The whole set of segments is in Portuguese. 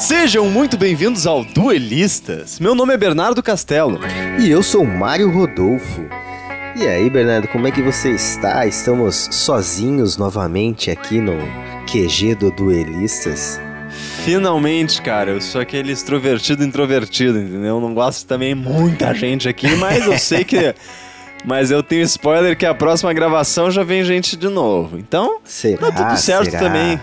Sejam muito bem-vindos ao Duelistas. Meu nome é Bernardo Castelo. E eu sou Mário Rodolfo. E aí, Bernardo, como é que você está? Estamos sozinhos novamente aqui no QG do Duelistas. Finalmente, cara, eu sou aquele extrovertido introvertido, entendeu? Eu não gosto também muita gente aqui, mas eu sei que. Mas eu tenho spoiler que a próxima gravação já vem gente de novo. Então, será, tá tudo certo será? também.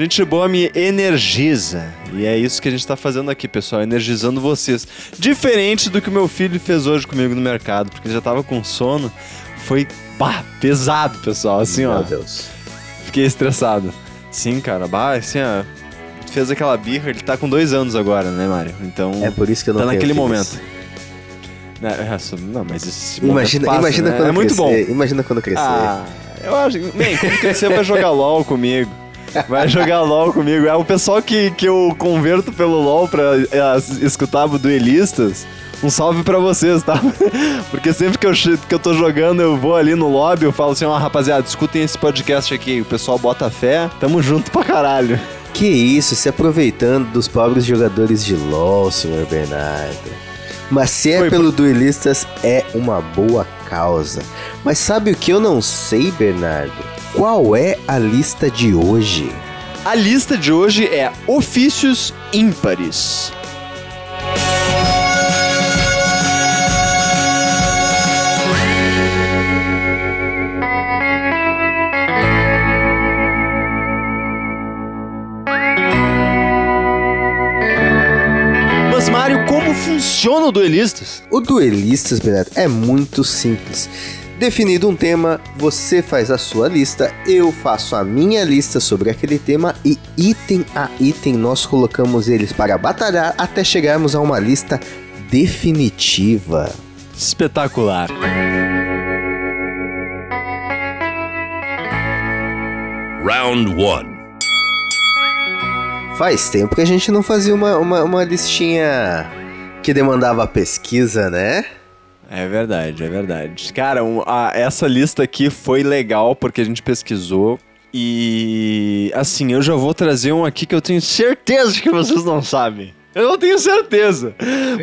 Gente boa me energiza. E é isso que a gente tá fazendo aqui, pessoal, energizando vocês. Diferente do que o meu filho fez hoje comigo no mercado, porque ele já tava com sono. Foi bah, pesado, pessoal. Assim, Meu ó. Deus. Fiquei estressado. Sim, cara, bah, assim, ó. Fez aquela birra, ele tá com dois anos agora, né, Mário? Então. É por isso que eu não tá naquele momento. É, é, só- Não, mas esse Imagina, passa, imagina né? quando É muito bom. crescer. Imagina quando crescer. Ah, eu acho. Bem, quando crescer vai jogar LOL comigo. Vai jogar LOL comigo. É o pessoal que, que eu converto pelo LOL pra é, escutar duelistas. Um salve pra vocês, tá? Porque sempre que eu, que eu tô jogando, eu vou ali no lobby, eu falo assim, ó, rapaziada, escutem esse podcast aqui. O pessoal bota fé, tamo junto pra caralho. Que isso, se aproveitando dos pobres jogadores de LoL, senhor Bernardo. Mas se é Foi pelo Duelistas, é uma boa causa. Mas sabe o que eu não sei, Bernardo? Qual é a lista de hoje? A lista de hoje é ofícios ímpares. Mas, Mário, como funciona o Duelistas? O Duelistas, Bernardo, é muito simples. Definido um tema, você faz a sua lista, eu faço a minha lista sobre aquele tema e item a item nós colocamos eles para batalhar até chegarmos a uma lista definitiva. Espetacular. Round 1. Faz tempo que a gente não fazia uma, uma, uma listinha que demandava pesquisa, né? É verdade, é verdade. Cara, um- a- essa lista aqui foi legal porque a gente pesquisou. E assim, eu já vou trazer um aqui que eu tenho certeza que vocês não sabem. Eu não tenho certeza.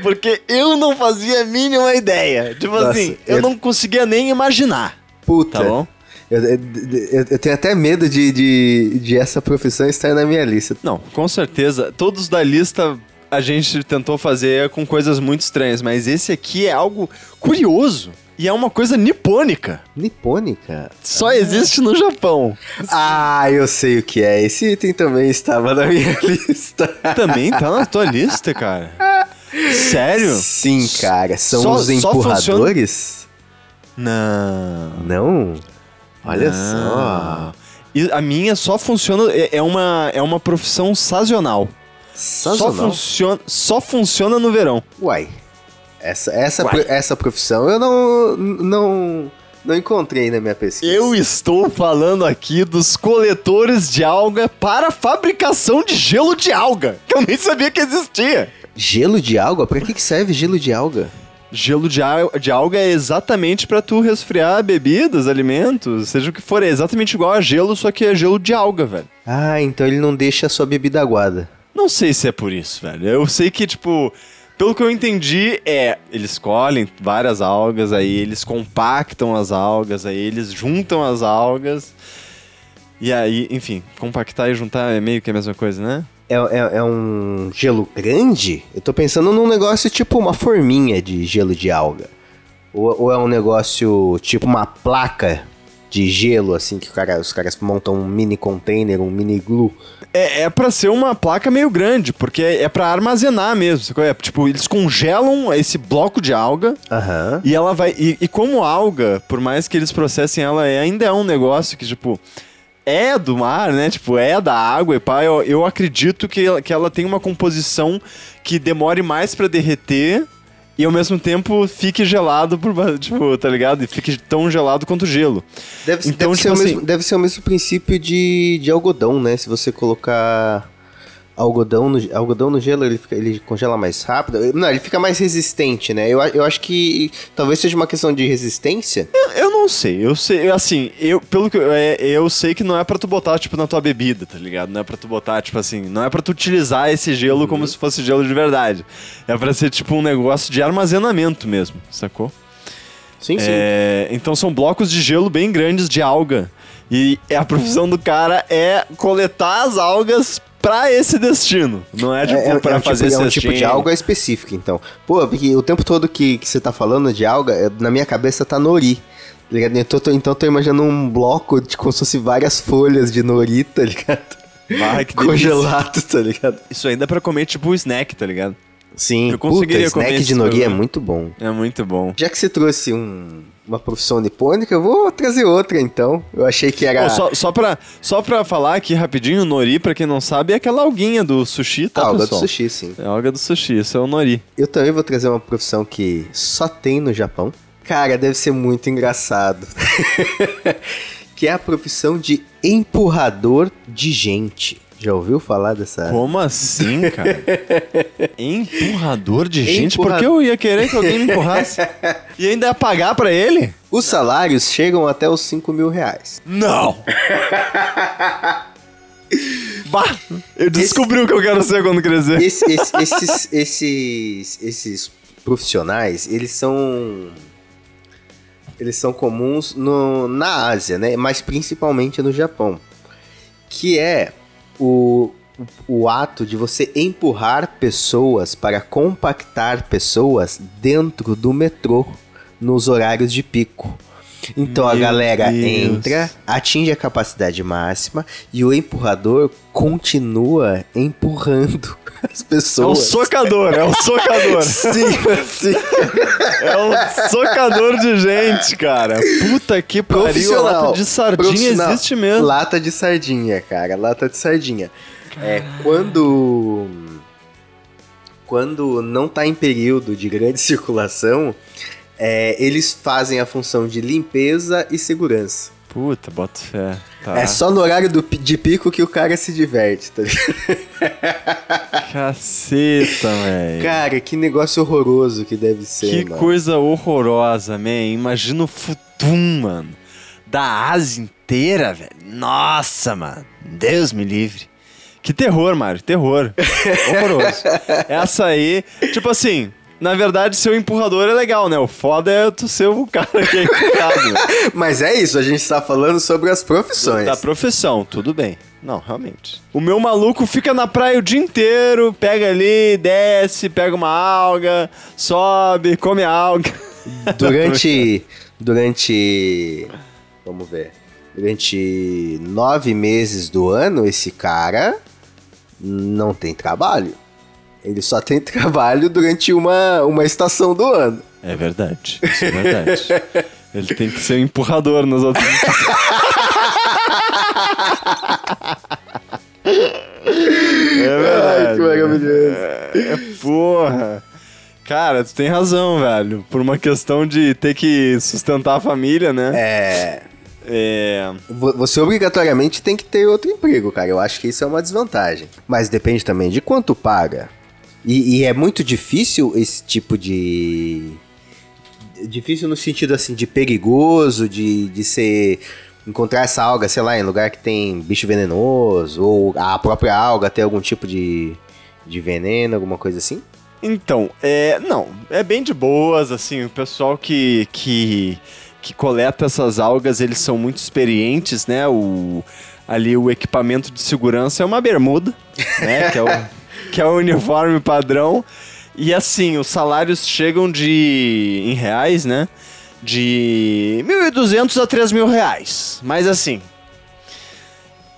Porque eu não fazia a mínima ideia. Tipo Nossa, assim, eu eu- não conseguia nem imaginar. Puta. Tá bom? Eu, eu- eu- tenho até medo de, de, de essa profissão estar na minha lista. Não, com certeza. Todos da lista a gente tentou fazer com coisas muito estranhas, mas esse aqui é algo curioso. E é uma coisa nipônica. Nipônica? Só existe no Japão. Ah, eu sei o que é. Esse item também estava na minha lista. Também tá na tua lista, cara. Sério? Sim, cara. São Só- os empurradores? Não. Não? Olha Não. só. E a minha só funciona. É é uma, é uma profissão sazonal. Só Sazonal. funciona, só funciona no verão. Uai. Essa, essa, Uai. essa profissão eu não, não, não encontrei na minha pesquisa. Eu estou falando aqui dos coletores de alga para fabricação de gelo de alga. Que eu nem sabia que existia. Gelo de alga? Pra que, que serve gelo de alga? Gelo de, al- de alga é exatamente para tu resfriar bebidas, alimentos, seja o que for. É exatamente igual a gelo, só que é gelo de alga, velho. Ah, então ele não deixa a sua bebida aguada. Não sei se é por isso, velho. Eu sei que, tipo, pelo que eu entendi, é. Eles colhem várias algas, aí eles compactam as algas, aí eles juntam as algas. E aí, enfim, compactar e juntar é meio que a mesma coisa, né? É, é, é um gelo grande? Eu tô pensando num negócio tipo uma forminha de gelo de alga. Ou, ou é um negócio tipo uma placa de gelo, assim, que cara- os caras montam um mini container, um mini glue. É, é pra ser uma placa meio grande, porque é, é pra armazenar mesmo. É, tipo, eles congelam esse bloco de alga Aham. E ela vai. E, e como alga, por mais que eles processem ela, é- ainda é um negócio que, tipo, é do mar, né? Tipo, é da água e pá. Eu, eu acredito que ela, que ela tem uma composição que demore mais pra derreter e ao mesmo tempo fique gelado por. Tipo, tá ligado? E fique tão gelado quanto o gelo. Deve, Então, deve, tipo ser o assim- mesmo, deve ser o mesmo princípio de, de algodão, né? Se você colocar algodão no, algodão no gelo, ele, fica- ele congela mais rápido. Não, ele fica mais resistente, né? Eu, eu acho que talvez seja uma questão de resistência. Eu, eu não sei. Eu sei, assim, eu, pelo que eu, é, eu sei que não é pra tu botar, tipo, na tua bebida, tá ligado? Não é pra tu botar, tipo assim, não é pra tu utilizar esse gelo como se fosse gelo de verdade. É pra ser, tipo, um negócio de armazenamento mesmo, sacou? Sim, sim. É, então são blocos de gelo bem grandes de alga. E a profissão do cara é coletar as algas pra esse destino. Não é, tipo, É, é, pra é um fazer tipo, é um tipo de alga específica, então. Pô, porque o tempo todo que, que você tá falando de alga, é- na minha cabeça tá nori. tá ligado? Então, tô, então tô imaginando um bloco de como se fosse várias folhas de nori, tá ligado? Vai, que. Congelado, tá ligado? Isso ainda é pra comer tipo um snack, tá ligado? Sim, Eu conseguiria puta, snack de nori é muito bom. É muito bom. Já que você trouxe um- uma profissão nipônica, eu vou trazer outra então. Eu achei que era Pô, só, só, pra, só pra falar aqui rapidinho, o nori, pra quem não sabe, é aquela alguinha do sushi, tá, a alga do pessoal? sushi, sim. É a alga do sushi, isso é o nori. Eu também vou trazer uma profissão que só tem no Japão. Cara, deve ser muito engraçado. que é a profissão de empurrador de gente. Já ouviu falar dessa? Como assim, cara? Empurrador de gente? Empurra- Por que eu ia querer que alguém me empurrasse? E ainda ia pagar pra ele? Os salários chegam até os 5 mil reais. Não! bah! Eu descobri o que eu quero ser quando crescer. Esse- esse- esses, esses, esses profissionais, eles são. Eles são comuns no, na Ásia, né? Mas principalmente no Japão. Que é o, o ato de você empurrar pessoas para compactar pessoas dentro do metrô nos horários de pico. Então a Meu galera Deus. entra, atinge a capacidade máxima e o empurrador continua empurrando as É o pessoas. socador, é o socador. Sim, sim. É um socador de gente, cara. Puta que pariu, lata de sardinha existe mesmo. Lata de sardinha, cara. Lata de sardinha. É, quando. Quando não tá em período de grande circulação, é, eles fazem a função de limpeza e segurança. Puta, bota fé. Tá. É só no horário do, de pico que o cara se diverte, tá ligado? Caceta, velho. Cara, que negócio horroroso que deve ser, Que mano. coisa horrorosa, man. Imagina o futum, mano. Da Ásia inteira, velho. Nossa, mano. Deus me livre. Que terror, Mário. Terror. Horroroso. Essa aí, tipo assim, na verdade, ser o empurrador é legal, né? O foda é tu ser o cara que é empurrado. Mas é isso, a gente tá falando sobre as profissões. da profissão, tudo bem. Não, realmente. O meu maluco fica na praia o dia inteiro, pega ali, desce, pega uma alga, sobe, come a alga. Durante. durante. Vamos ver. Durante nove meses do ano, esse cara não tem trabalho. Ele só tem trabalho durante uma, uma estação do ano. É verdade, isso é verdade. Ele tem que ser um empurrador nas outras. é verdade. Ai, que maravilhoso. É, porra. Cara, tu tem razão, velho. Por uma questão de ter que sustentar a família, né? É. É. vo- Você obrigatoriamente tem que ter outro emprego, cara. Eu acho que isso é uma desvantagem. Mas depende também de quanto paga. E, e é muito difícil esse tipo de. Difícil no sentido assim de perigoso, de, de ser. Encontrar essa alga, sei lá, em lugar que tem bicho venenoso, ou a própria alga ter algum tipo de, de veneno, alguma coisa assim. Então, é. Não, é bem de boas, assim, o pessoal que. que que coleta essas algas, eles são muito experientes, né? O, ali o equipamento de segurança é uma bermuda, né? que, é o, que é o uniforme padrão. E assim, os salários chegam de. em reais, né? De 1.200 a 3 mil reais. Mas assim.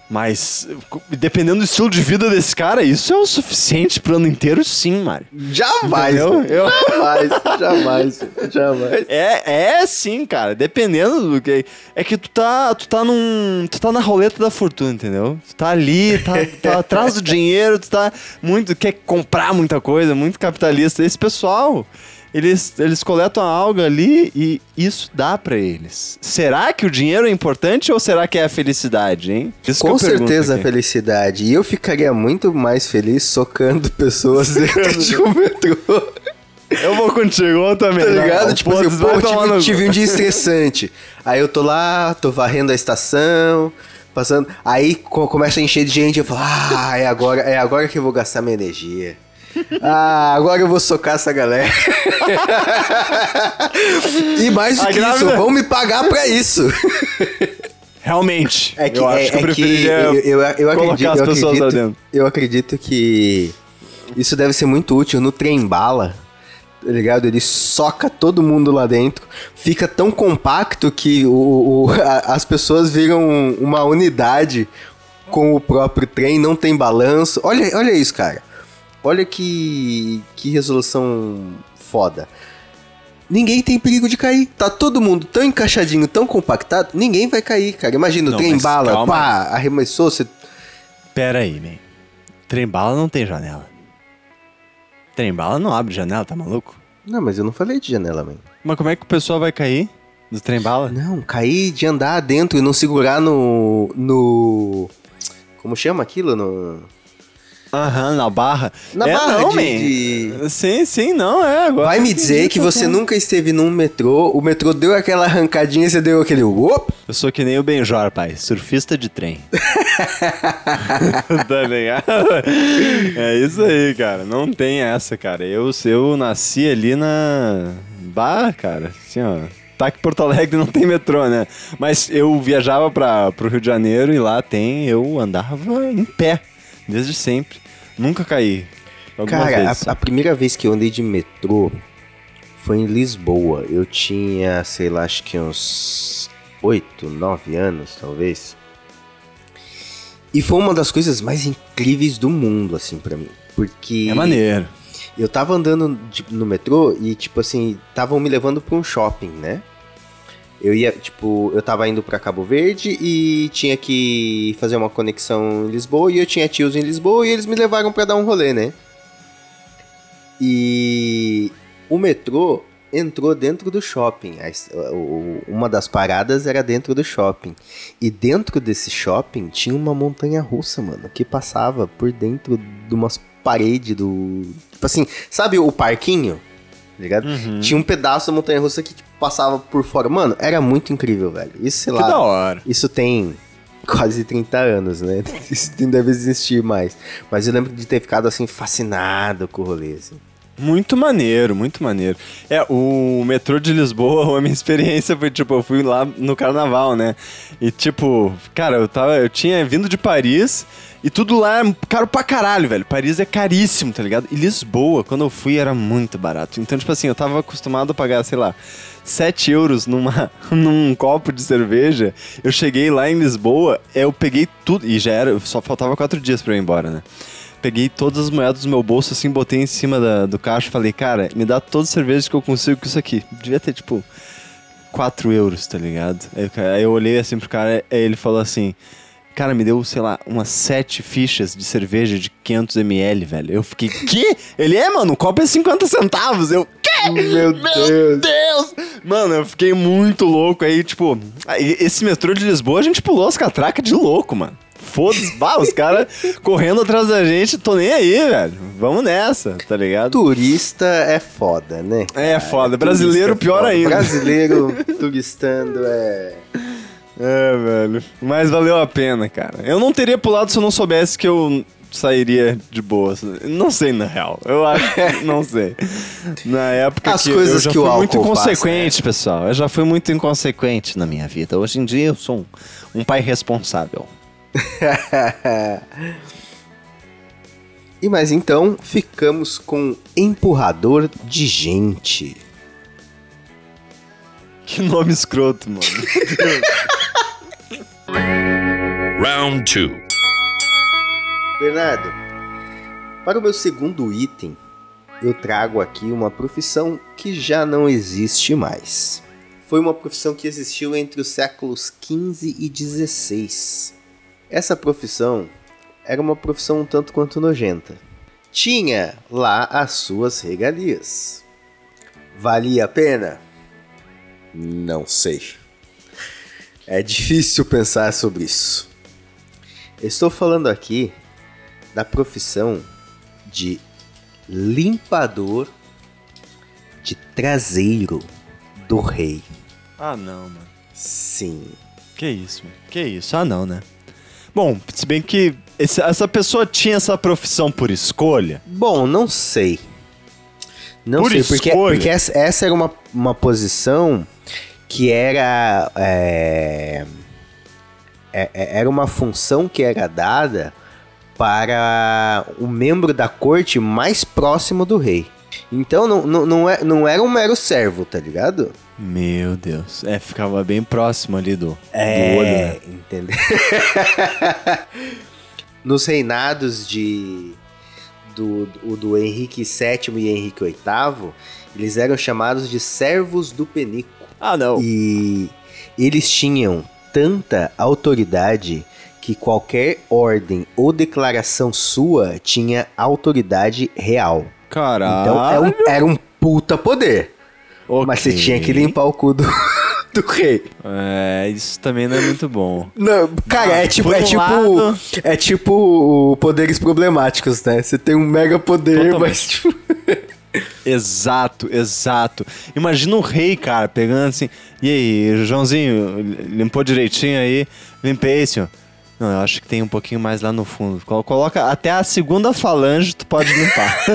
Mas, dependendo do estilo de vida desse cara, isso é o suficiente pro ano inteiro, sim, Mário. Jamais! Velho. Eu- Jamais, jamais, jamais. É, é sim, cara. Dependendo do que. É que tu tá. Tu tá num. Tu tá na roleta da fortuna, entendeu? Tu tá ali, tá, tá atrás do dinheiro, tu tá muito. Quer comprar muita coisa, muito capitalista. Esse pessoal. Eles, eles coletam a alga ali e isso dá pra eles. Será que o dinheiro é importante ou será que é a felicidade, hein? Isso Com certeza a felicidade. E eu ficaria muito mais feliz socando pessoas dentro de um metrô. Eu vou contigo, eu também. Tá ligado? Não, tipo pô, assim, pô, tive, no- tive um dia estressante. Aí eu tô lá, tô varrendo a estação, passando. Aí co- começa a encher de gente, eu falo, ah, é agora, é agora que eu vou gastar minha energia. Ah, agora eu vou socar essa galera. e mais do A que isso, grávida- vão me pagar pra isso. Realmente. É que, eu é, acho que eu é eu, eu, acredito, eu acredito, eu acredito que isso deve ser muito útil no trem bala. Tá ligado? Ele soca todo mundo lá dentro. Fica tão compacto que o, o- a- as pessoas viram uma unidade com o próprio trem, não tem balanço. Olha, olha isso, cara. Olha que, que resolução foda. Ninguém tem perigo de cair. Tá todo mundo tão encaixadinho, tão compactado, ninguém vai cair, cara. Imagina, o trem bala, calma. pá, arremessou, você. Pera aí, man. Trem-bala não tem janela. Trem-bala não abre janela, tá maluco? Não, mas eu não falei de janela, man. Mas como é que o pessoal vai cair do trem-bala? Não, cair de andar dentro e não segurar no. no. Como chama aquilo? No. Aham, na barra. Na é, barra não, de- de- Sim, sim, não, é. Agora Vai me dizer que você nunca esteve num metrô, o metrô deu aquela arrancadinha e você deu aquele. Op! Eu sou que nem o Benjor, pai. Surfista de trem. tá ligado? É isso aí, cara. Não tem essa, cara. Eu, eu nasci ali na. Bah, cara. Assim, ó. Tá que Porto Alegre não tem metrô, né? Mas eu viajava pra, pro Rio de Janeiro e lá tem. Eu andava em pé. Desde sempre. Nunca caí. Cara, vezes. a, a primeira vez que eu andei de metrô foi em Lisboa. Eu tinha, sei lá, acho que uns 8, 9 anos, talvez. E foi uma das coisas mais incríveis do mundo, assim, pra mim. Porque. É maneiro. Eu tava andando de- no metrô e, tipo assim, estavam me levando pra um shopping, né? Eu ia, tipo, eu tava indo pra Cabo Verde e tinha que fazer uma conexão em Lisboa e eu tinha tios em Lisboa e eles me levaram pra dar um rolê, né? E o metrô entrou dentro do shopping. Uma das paradas era dentro do shopping. E dentro desse shopping tinha uma montanha russa, mano, que passava por dentro de umas paredes do. Tipo assim, sabe o parquinho? Tá ligado? Uhum. Tinha um pedaço da montanha russa que tipo, passava por fora. Mano, era muito incrível, velho. Isso, sei Que lá. da hora. Isso tem quase 30 anos, né? Isso não deve existir mais. Mas eu lembro de ter ficado assim, fascinado com o rolê. Assim. Muito maneiro, muito maneiro. É, o metrô de Lisboa, a minha experiência foi, tipo, eu fui lá no carnaval, né? E, tipo, cara, eu tava. Eu tinha vindo de Paris e tudo lá é caro pra caralho, velho. Paris é caríssimo, tá ligado? E Lisboa, quando eu fui, era muito barato. Então, tipo assim, eu tava acostumado a pagar, sei lá. 7 euros numa, num copo de cerveja. Eu cheguei lá em Lisboa, eu peguei tudo. E já era, só faltava 4 dias pra eu ir embora, né? Peguei todas as moedas do meu bolso, assim, botei em cima da- do caixa e falei, cara, me dá todas as cervejas que eu consigo com isso aqui. Devia ter, tipo, 4 euros, tá ligado? Aí, eu olhei assim pro cara, aí ele falou assim, cara, me deu, sei lá, umas 7 fichas de cerveja de 500ml, velho. Eu fiquei, que? Ele é, mano, o copo é 50 centavos. Eu, quê? Meu Deus. Deus! Mano, eu fiquei muito louco aí, tipo, esse metrô de Lisboa a gente pulou as catracas de louco, mano. Foda-se, os caras correndo atrás da gente, tô nem aí, velho. Vamos nessa, tá ligado? Turista é foda, né? É foda, Turista brasileiro é pior foda. ainda. Brasileiro turistando é. É, velho. Mas valeu a pena, cara. Eu não teria pulado se eu não soubesse que eu sairia de boa. Não sei, na real. Eu acho que não sei. Na época As que coisas eu já que o fui muito álcool faz, inconsequente, pessoal. Eu já fui muito inconsequente na minha vida. Hoje em dia eu sou um, um pai responsável. e mas então ficamos com empurrador de gente. Que nome escroto, mano. Round two. Bernardo, para o meu segundo item, eu trago aqui uma profissão que já não existe mais. Foi uma profissão que existiu entre os séculos 15 e 16. Essa profissão era uma profissão um tanto quanto nojenta. Tinha lá as suas regalias. Valia a pena? Não sei. É difícil pensar sobre isso. Estou falando aqui da profissão de limpador de traseiro do rei. Ah, não, mano. Sim. Que isso, mano. Que isso. Ah, não, né? Bom, se bem que esse- essa pessoa tinha essa profissão por escolha. Bom, não sei. Não Por sei, porque, escolha. porque essa, essa era uma, uma posição que era. é, é- é- era uma função que era dada para o membro da corte mais próximo do rei. Então não, não, não, é, não era um mero servo, tá ligado? Meu Deus. É, ficava bem próximo ali do, do É, olho, né? entendeu? Nos reinados de do, do, do Henrique VII e Henrique VIII, eles eram chamados de servos do penico. Ah, não. E eles tinham tanta autoridade que qualquer ordem ou declaração sua tinha autoridade real. Caralho. Então era um, era um puta poder. Mas você tinha que limpar o cu do, do rei. É, isso também não é muito bom. Não, cara, é tipo, por é um tipo, lado- é tipo poderes problemáticos, né? Você tem um mega poder, Totalmente. mas tipo, Exato, exato. Imagina o rei, cara, pegando assim. E aí, Joãozinho, limpou direitinho aí? Limpei, senhor. Não, eu acho que tem um pouquinho mais lá no fundo. Colo- Coloca até a segunda falange, tu pode limpar.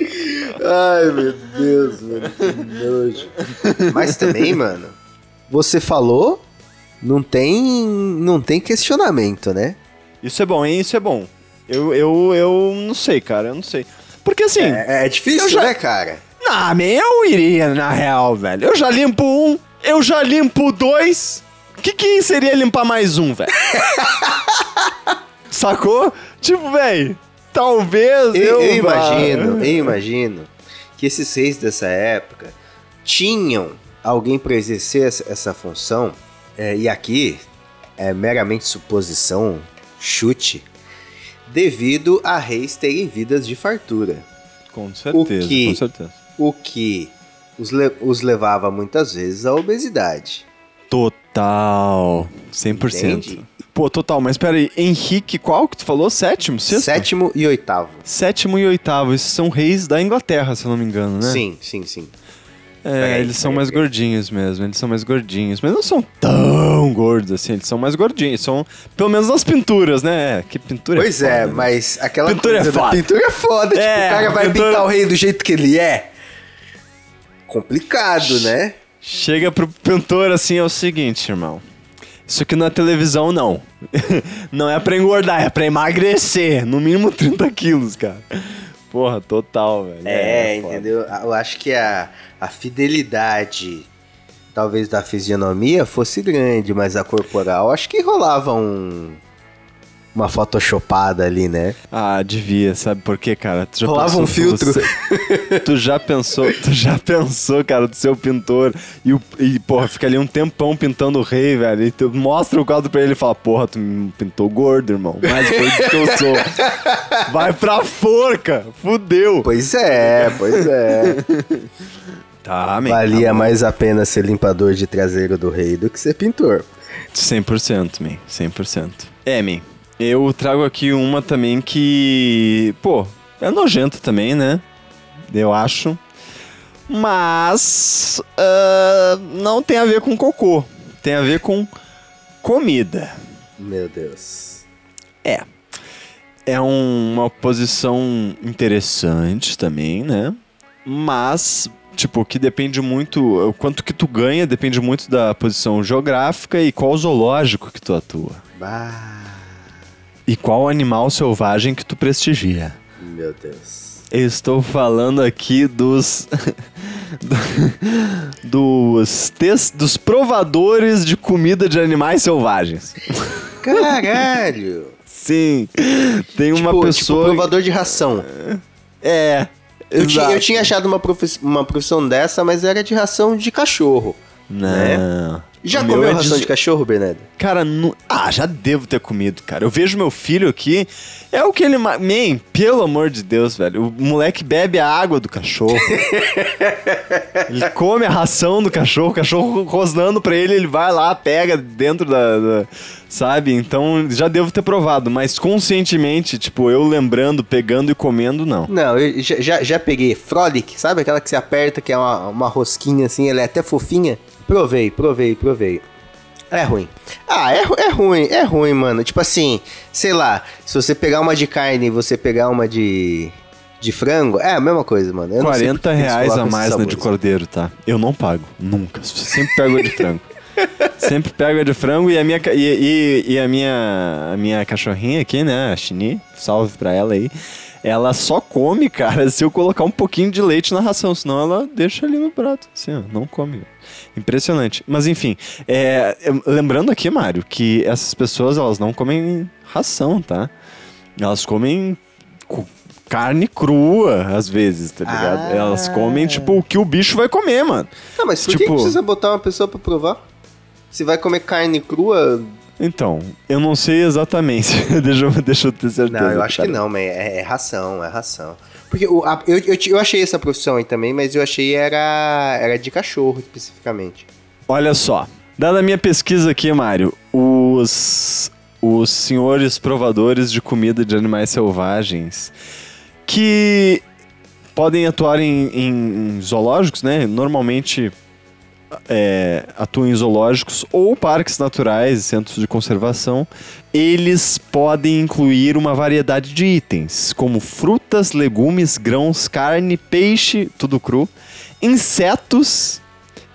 Ai, meu Deus, mano, que nojo. Mas também, mano, você falou, não tem, não tem questionamento, né? Isso é bom, hein? Isso é bom. Eu, eu, eu não sei, cara, eu não sei. Porque assim. É, é difícil, Eu já- né, cara? Não, man, eu iria, na real, velho. Eu já limpo um, eu já limpo dois. O que, que seria limpar mais um, velho? Sacou? Tipo, velho, talvez Eu, eu. imagino, eu imagino que esses reis dessa época tinham alguém para exercer essa, função, é, e aqui é meramente suposição, chute, devido a reis terem vidas de fartura, Com certeza, que- com certeza. o que os, le- os levava muitas vezes à obesidade. Total. 100%. Entende? Pô, total, mas peraí, Henrique, qual que tu falou? Sétimo? Sexto? Sétimo e oitavo. Sétimo e oitavo, esses são reis da Inglaterra, se eu não me engano, né? Sim, sim, sim. É, Peraí, eles são mais gordinhos mesmo, eles são mais gordinhos. Mas não são tão gordos assim, eles são mais gordinhos. São, pelo menos nas pinturas, né? É, Que pintura Pois é é, foda, né? mas aquela Pintura é coisa da foda. pintura é foda. tipo, É, o cara vai pintura- pintar o rei do jeito que ele é. Complicado, né? Chega pro pintor assim, é o seguinte, irmão. Isso aqui não é televisão, não. não é pra engordar, é pra emagrecer. No mínimo 30 quilos, cara. Porra, total, velho. É, foda. entendeu? Eu acho que a, a fidelidade, talvez da fisionomia, fosse grande, mas a corporal, acho que rolava um. Uma photoshopada ali, né? Ah, devia, sabe por quê, cara? Tu já Rolava um filtro. você- tu já pensou, tu já pensou, cara, do seu pintor e, o, e, porra, fica ali um tempão pintando o rei, velho, e tu mostra o quadro pra ele e fala, porra, tu me pintou gordo, irmão, mais gordo que eu sou. Vai pra forca, fudeu. Pois é, pois é. Tá, Valia tá mais a pena ser limpador de traseiro do rei do que ser pintor. 100%, man, 100%. É, man, eu trago aqui uma também que, pô, é nojento também, né? Eu acho. Mas ah, não tem a ver com cocô. Tem a ver com comida. Meu Deus. É. É um- uma posição interessante também, né? Mas, tipo, que depende muito. O quanto que tu ganha depende muito da posição geográfica e qual zoológico que tu atua. Bah, E qual animal selvagem que tu prestigia. meu Deus. Eu estou falando aqui dos. do- dos, tes- dos provadores de comida de animais selvagens. Caralho! Sim, tem uma tipo, pessoa. tipo provador de ração. É. Eu, ti- exato. eu tinha achado uma, profi- uma profissão dessa, mas era de ração de cachorro. Não. Já comeu é ração de- de cachorro, Bernardo? Cara, nu- ah, já devo ter comido, cara. Eu vejo meu filho aqui, é o que ele. ma- Man, pelo amor de Deus, velho. O moleque bebe a água do cachorro. ele come a ração do cachorro, o cachorro rosnando pra ele, ele vai lá, pega dentro da, da, Sabe? Então já devo ter provado, mas conscientemente, tipo, eu lembrando, pegando e comendo, não. Não, eu já, já, já peguei Frolic, sabe aquela que você aperta, que é uma, uma rosquinha assim, ela é até fofinha? Provei, provei, provei. É ruim. Ah, é, é ruim, é ruim, mano. Tipo assim, sei lá, se você pegar uma de carne e você pegar uma de, de frango, é a mesma coisa, mano. Eu não sei 40 porque eles reais a mais na de cordeiro, tá? Eu não pago, nunca. Sempre pego a de frango. Sempre pego a de frango e a minha, e, e- e a minha, a minha cachorrinha aqui, né, a Chini, salve pra ela aí. Ela só come, cara, se eu colocar um pouquinho de leite na ração, senão ela deixa ali no prato, assim, ó, não come. Impressionante. Mas enfim, é, é, lembrando aqui, Mário, que essas pessoas, elas não comem ração, tá? Elas comem carne crua, às vezes, tá ligado? Ah. Elas comem, tipo, o que o bicho vai comer, mano. Não, mas por Tipo- que precisa botar uma pessoa pra provar? Se vai comer carne crua. Então, eu não sei exatamente. deixa, eu, deixa eu ter certeza. Não, eu acho que cara. não, mas é, é ração, é ração. Porque o, a- eu, eu, eu achei essa profissão aí também, mas eu achei era, era de cachorro especificamente. Olha só, dada a minha pesquisa aqui, Mário, os, os senhores provadores de comida de animais selvagens que podem atuar em, em zoológicos, né? Normalmente é, atuam em zoológicos ou parques naturais e centros de conservação, eles podem incluir uma variedade de itens, como frutas, legumes, grãos, carne, peixe, tudo cru, insetos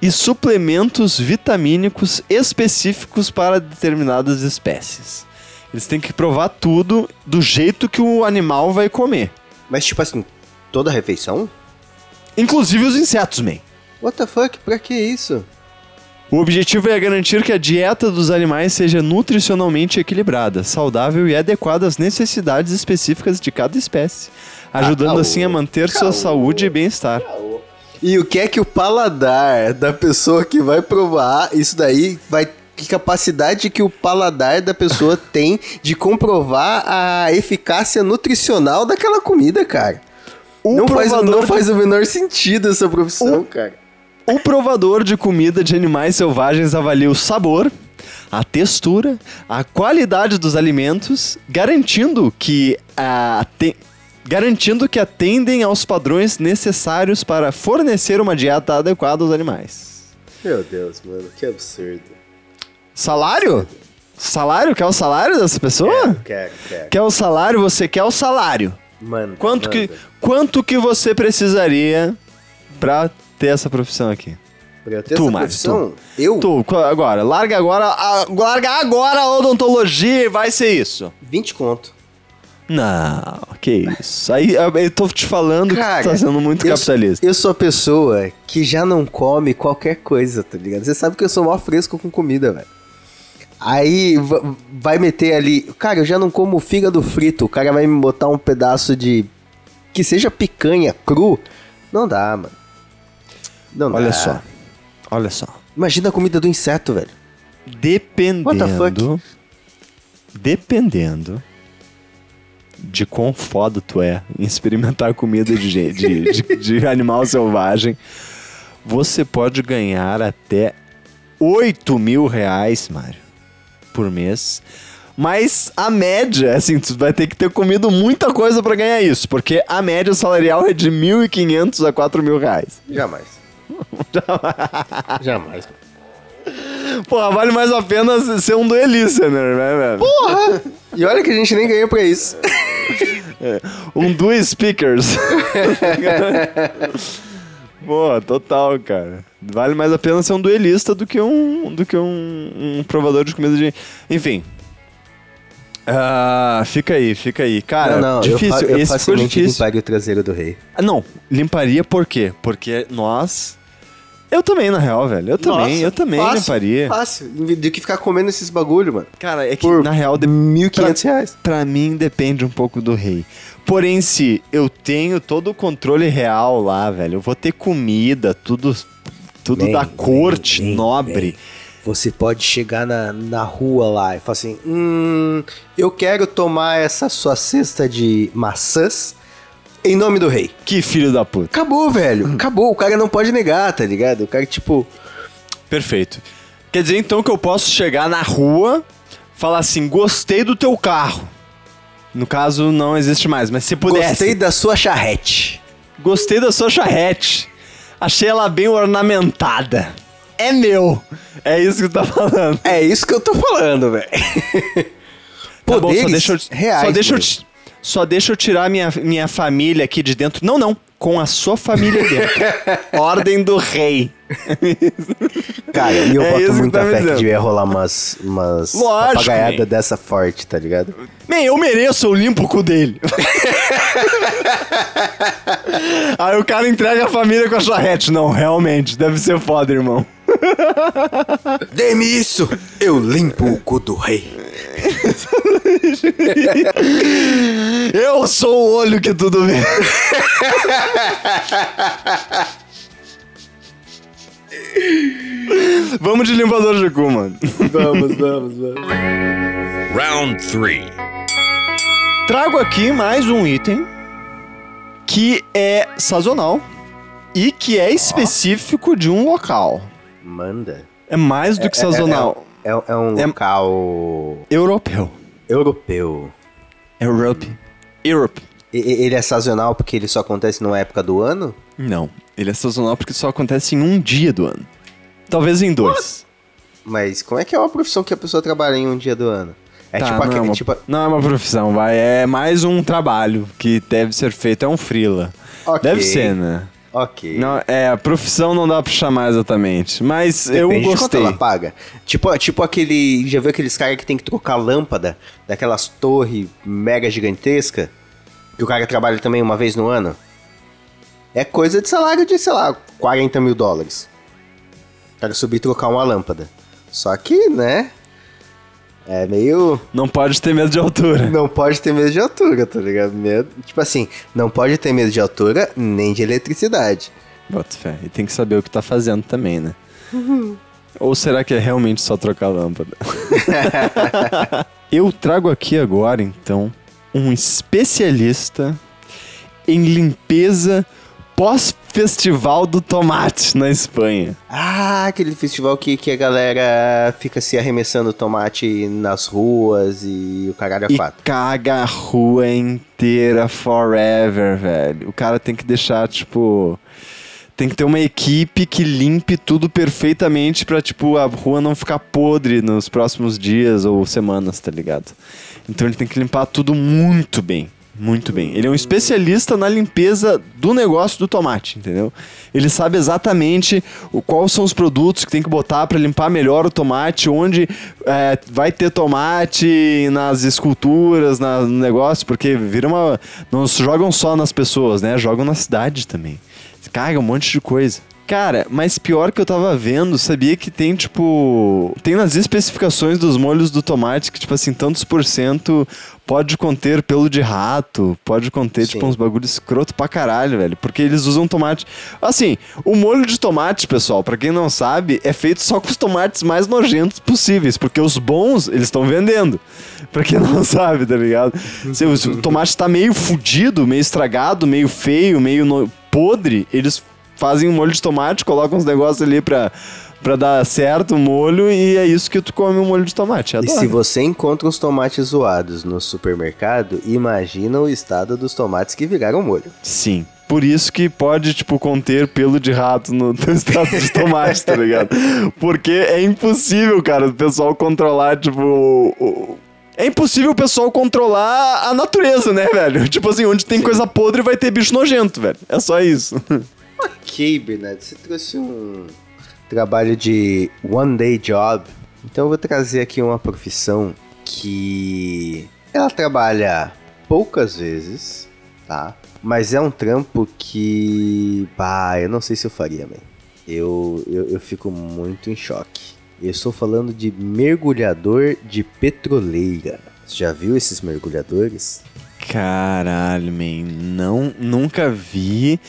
e suplementos vitamínicos específicos para determinadas espécies. Eles têm que provar tudo do jeito que o animal vai comer. Mas tipo assim, toda refeição? Inclusive os insetos, man. What the fuck? Pra que isso? O objetivo é garantir que a dieta dos animais seja nutricionalmente equilibrada, saudável e adequada às necessidades específicas de cada espécie, ajudando caô, assim a manter sua caô. saúde e bem-estar. E o que é que o paladar da pessoa que vai provar isso daí vai. Que capacidade que o paladar da pessoa tem de comprovar a eficácia nutricional daquela comida, cara? O não, faz, não faz o menor sentido essa profissão, cara. O provador de comida de animais selvagens avalia o sabor, a textura, a qualidade dos alimentos, garantindo que, a, te- garantindo que atendem aos padrões necessários para fornecer uma dieta adequada aos animais. Meu Deus, mano, que absurdo. Salário? Salário? Quer o salário dessa pessoa? Quero, quero. Quer o salário? Você quer o salário. Mano, Quanto que, manda. quanto que você precisaria pra ter essa profissão aqui? Pra eu ter Tu, essa Mário, profissão, eu, Tu, agora, larga agora, a, larga agora a odontologia e vai ser isso. 20 conto. Não, que isso. Aí eu tô te falando Cara, que tu tá sendo muito eu, capitalista. Eu sou a pessoa que já não come qualquer coisa, tá ligado? Você sabe que eu sou mó fresco com comida, velho. Aí va- vai meter ali. Cara, eu já não como fígado frito. O cara vai me botar um pedaço de. Que seja picanha cru. Não dá, mano. Não Olha dá. só, olha só. Imagina a comida do inseto, velho. What the Dependendo, dependendo de quão foda tu é em experimentar comida de, de, de, de animal selvagem, você pode ganhar até 8 mil reais, Mário, por mês. Mas a média, assim, tu vai ter que ter comido muita coisa pra ganhar isso, porque a média salarial é de 1.500 a 4 mil reais. Jamais. Jamais. Porra, vale mais a pena ser um duelista, né, velho? Porra! E olha que a gente nem ganhou pra isso. Um dual speakers. Pô, total, cara. Vale mais a pena ser um duelista do que um, do que um, um provador de comida de. Enfim. Ah, fica aí, fica aí. Cara, não, não, difícil. eu, fa eu Esse ficou facilmente difícil. limparia o traseiro do rei. Ah, Não, limparia por quê? Porque nós. Eu também, na real, velho. Eu também, Nossa, eu também fácil, limparia. Fácil. Do que ficar comendo esses bagulho, mano. Cara, é que Por na real. de- 1.500 reais. Pra mim depende um pouco do rei. Porém, se eu tenho todo o controle real lá, velho, eu vou ter comida, tudo, tudo Bem, da bem, corte bem, nobre. bem. Você pode chegar na, na rua lá e falar assim: Hum, eu quero tomar essa sua cesta de maçãs em nome do rei. Que filho da puta. Acabou, velho. Acabou. O cara não pode negar, tá ligado? O cara, tipo. Perfeito. Quer dizer então que eu posso chegar na rua, falar assim, gostei do teu carro. No caso, não existe mais, mas se pudesse. Gostei da sua charrete. Gostei da sua charrete. Achei ela bem ornamentada. É meu. É isso que tu tá falando. É isso que eu tô falando, velho. Tá bom, Poderes só deixa eu, reais. só deixa eu, mesmo. Só deixa eu tirar minha, minha família aqui de dentro. Não, não. Com a sua família dentro. Ordem do rei. Cara, e eu É boto muita tá fé que devia rolar umas, umas papagaiada dessa forte, tá ligado? Man, eu mereço, eu limpo o cu dele. Aí o cara entrega a família com a charrete. Não, realmente, deve ser foda, irmão. Dê-me isso! Eu limpo o cu do rei. Eu sou o olho que tudo vê. Vamos de limpador de cu, mano. Vamos, vamos, vamos. Round 3. Trago aqui mais um item que é sazonal e que é específico de um local. Manda. É mais do que sazonal. É, é- é um É- local Europeu. europeu. Europe. Europe. E- Ele é sazonal porque ele só acontece numa época do ano? Não. Ele é sazonal porque só acontece em um dia do ano. Talvez em dois. Mas como é que é uma profissão que a pessoa trabalha em um dia do ano? É Tá, tipo não, aquele. é uma, tipo, não é uma profissão, vai. É mais um trabalho que deve ser feito. É um freela. Ok. Deve ser, né? Ok. Não, é, a profissão não dá pra chamar exatamente. Mas eu Depende de quanto gostei. ela paga. Tipo, tipo aquele. Já viu aqueles caras que tem que trocar lâmpada daquelas torres mega gigantesca? Que o cara trabalha também uma vez no ano? É coisa de salário de, sei lá, 40 mil dólares. O cara subir e trocar uma lâmpada. Só que, né? É meio. Não pode ter medo de altura. Não pode ter medo de altura, tá ligado? Medo, tipo assim, não pode ter medo de altura nem de eletricidade. Bota fé. E tem que saber o que tá fazendo também, né? Ou será que é realmente só trocar a lâmpada? Eu trago aqui agora, então, um especialista em limpeza pós-festival do tomate na Espanha. Ah, aquele festival que, que a galera fica se arremessando tomate nas ruas e o caralho é E quatro. caga a rua inteira forever, velho. O cara tem que deixar, tipo. Tem que ter uma equipe que limpe tudo perfeitamente pra, tipo, a rua não ficar podre nos próximos dias ou semanas, tá ligado? Então ele tem que limpar tudo muito bem. Muito bem. Ele é um especialista na limpeza do negócio do tomate, entendeu? Ele sabe exatamente o, quais são os produtos que tem que botar pra limpar melhor o tomate, onde é, vai ter tomate nas esculturas, na- no negócio, porque vira uma. Não jogam só nas pessoas, né? Jogam na cidade também. Caga um monte de coisa. Cara, mas pior que eu tava vendo, sabia que tem, tipo. Tem nas especificações dos molhos do tomate que, tipo assim, tantos por cento pode conter pelo de rato, pode conter, Sim. tipo, uns bagulhos escroto pra caralho, velho. Porque eles usam tomate. Assim, o molho de tomate, pessoal, pra quem não sabe, é feito só com os tomates mais nojentos possíveis. Porque os bons, eles estão vendendo. Pra quem não sabe, tá ligado? Se o se o tomate tá meio fudido, meio estragado, meio feio, meio no- podre, eles fazem um molho de tomate, colocam uns negócios ali pra, pra dar certo o molho e é isso que tu come um molho de tomate. E Adoro. se você encontra uns tomates zoados no supermercado, imagina o estado dos tomates que viraram molho. Sim. Por isso que pode, tipo, conter pelo de rato no teu extrato de tomate, tá ligado? Porque é impossível, cara, o pessoal controlar, tipo. o- o- É impossível o pessoal controlar a natureza, né, velho? Tipo assim, onde tem coisa podre vai ter bicho nojento, velho. É só isso. Ok, Bernardo, você trouxe um trabalho de one day job. Então eu vou trazer aqui uma profissão que ela trabalha poucas vezes, tá? Mas é um trampo que, pá, eu não sei se eu faria, man. Eu, eu, eu fico muito em choque. Eu estou falando de mergulhador de petroleira. Você já viu esses mergulhadores? Caralho, man. Não, nunca vi.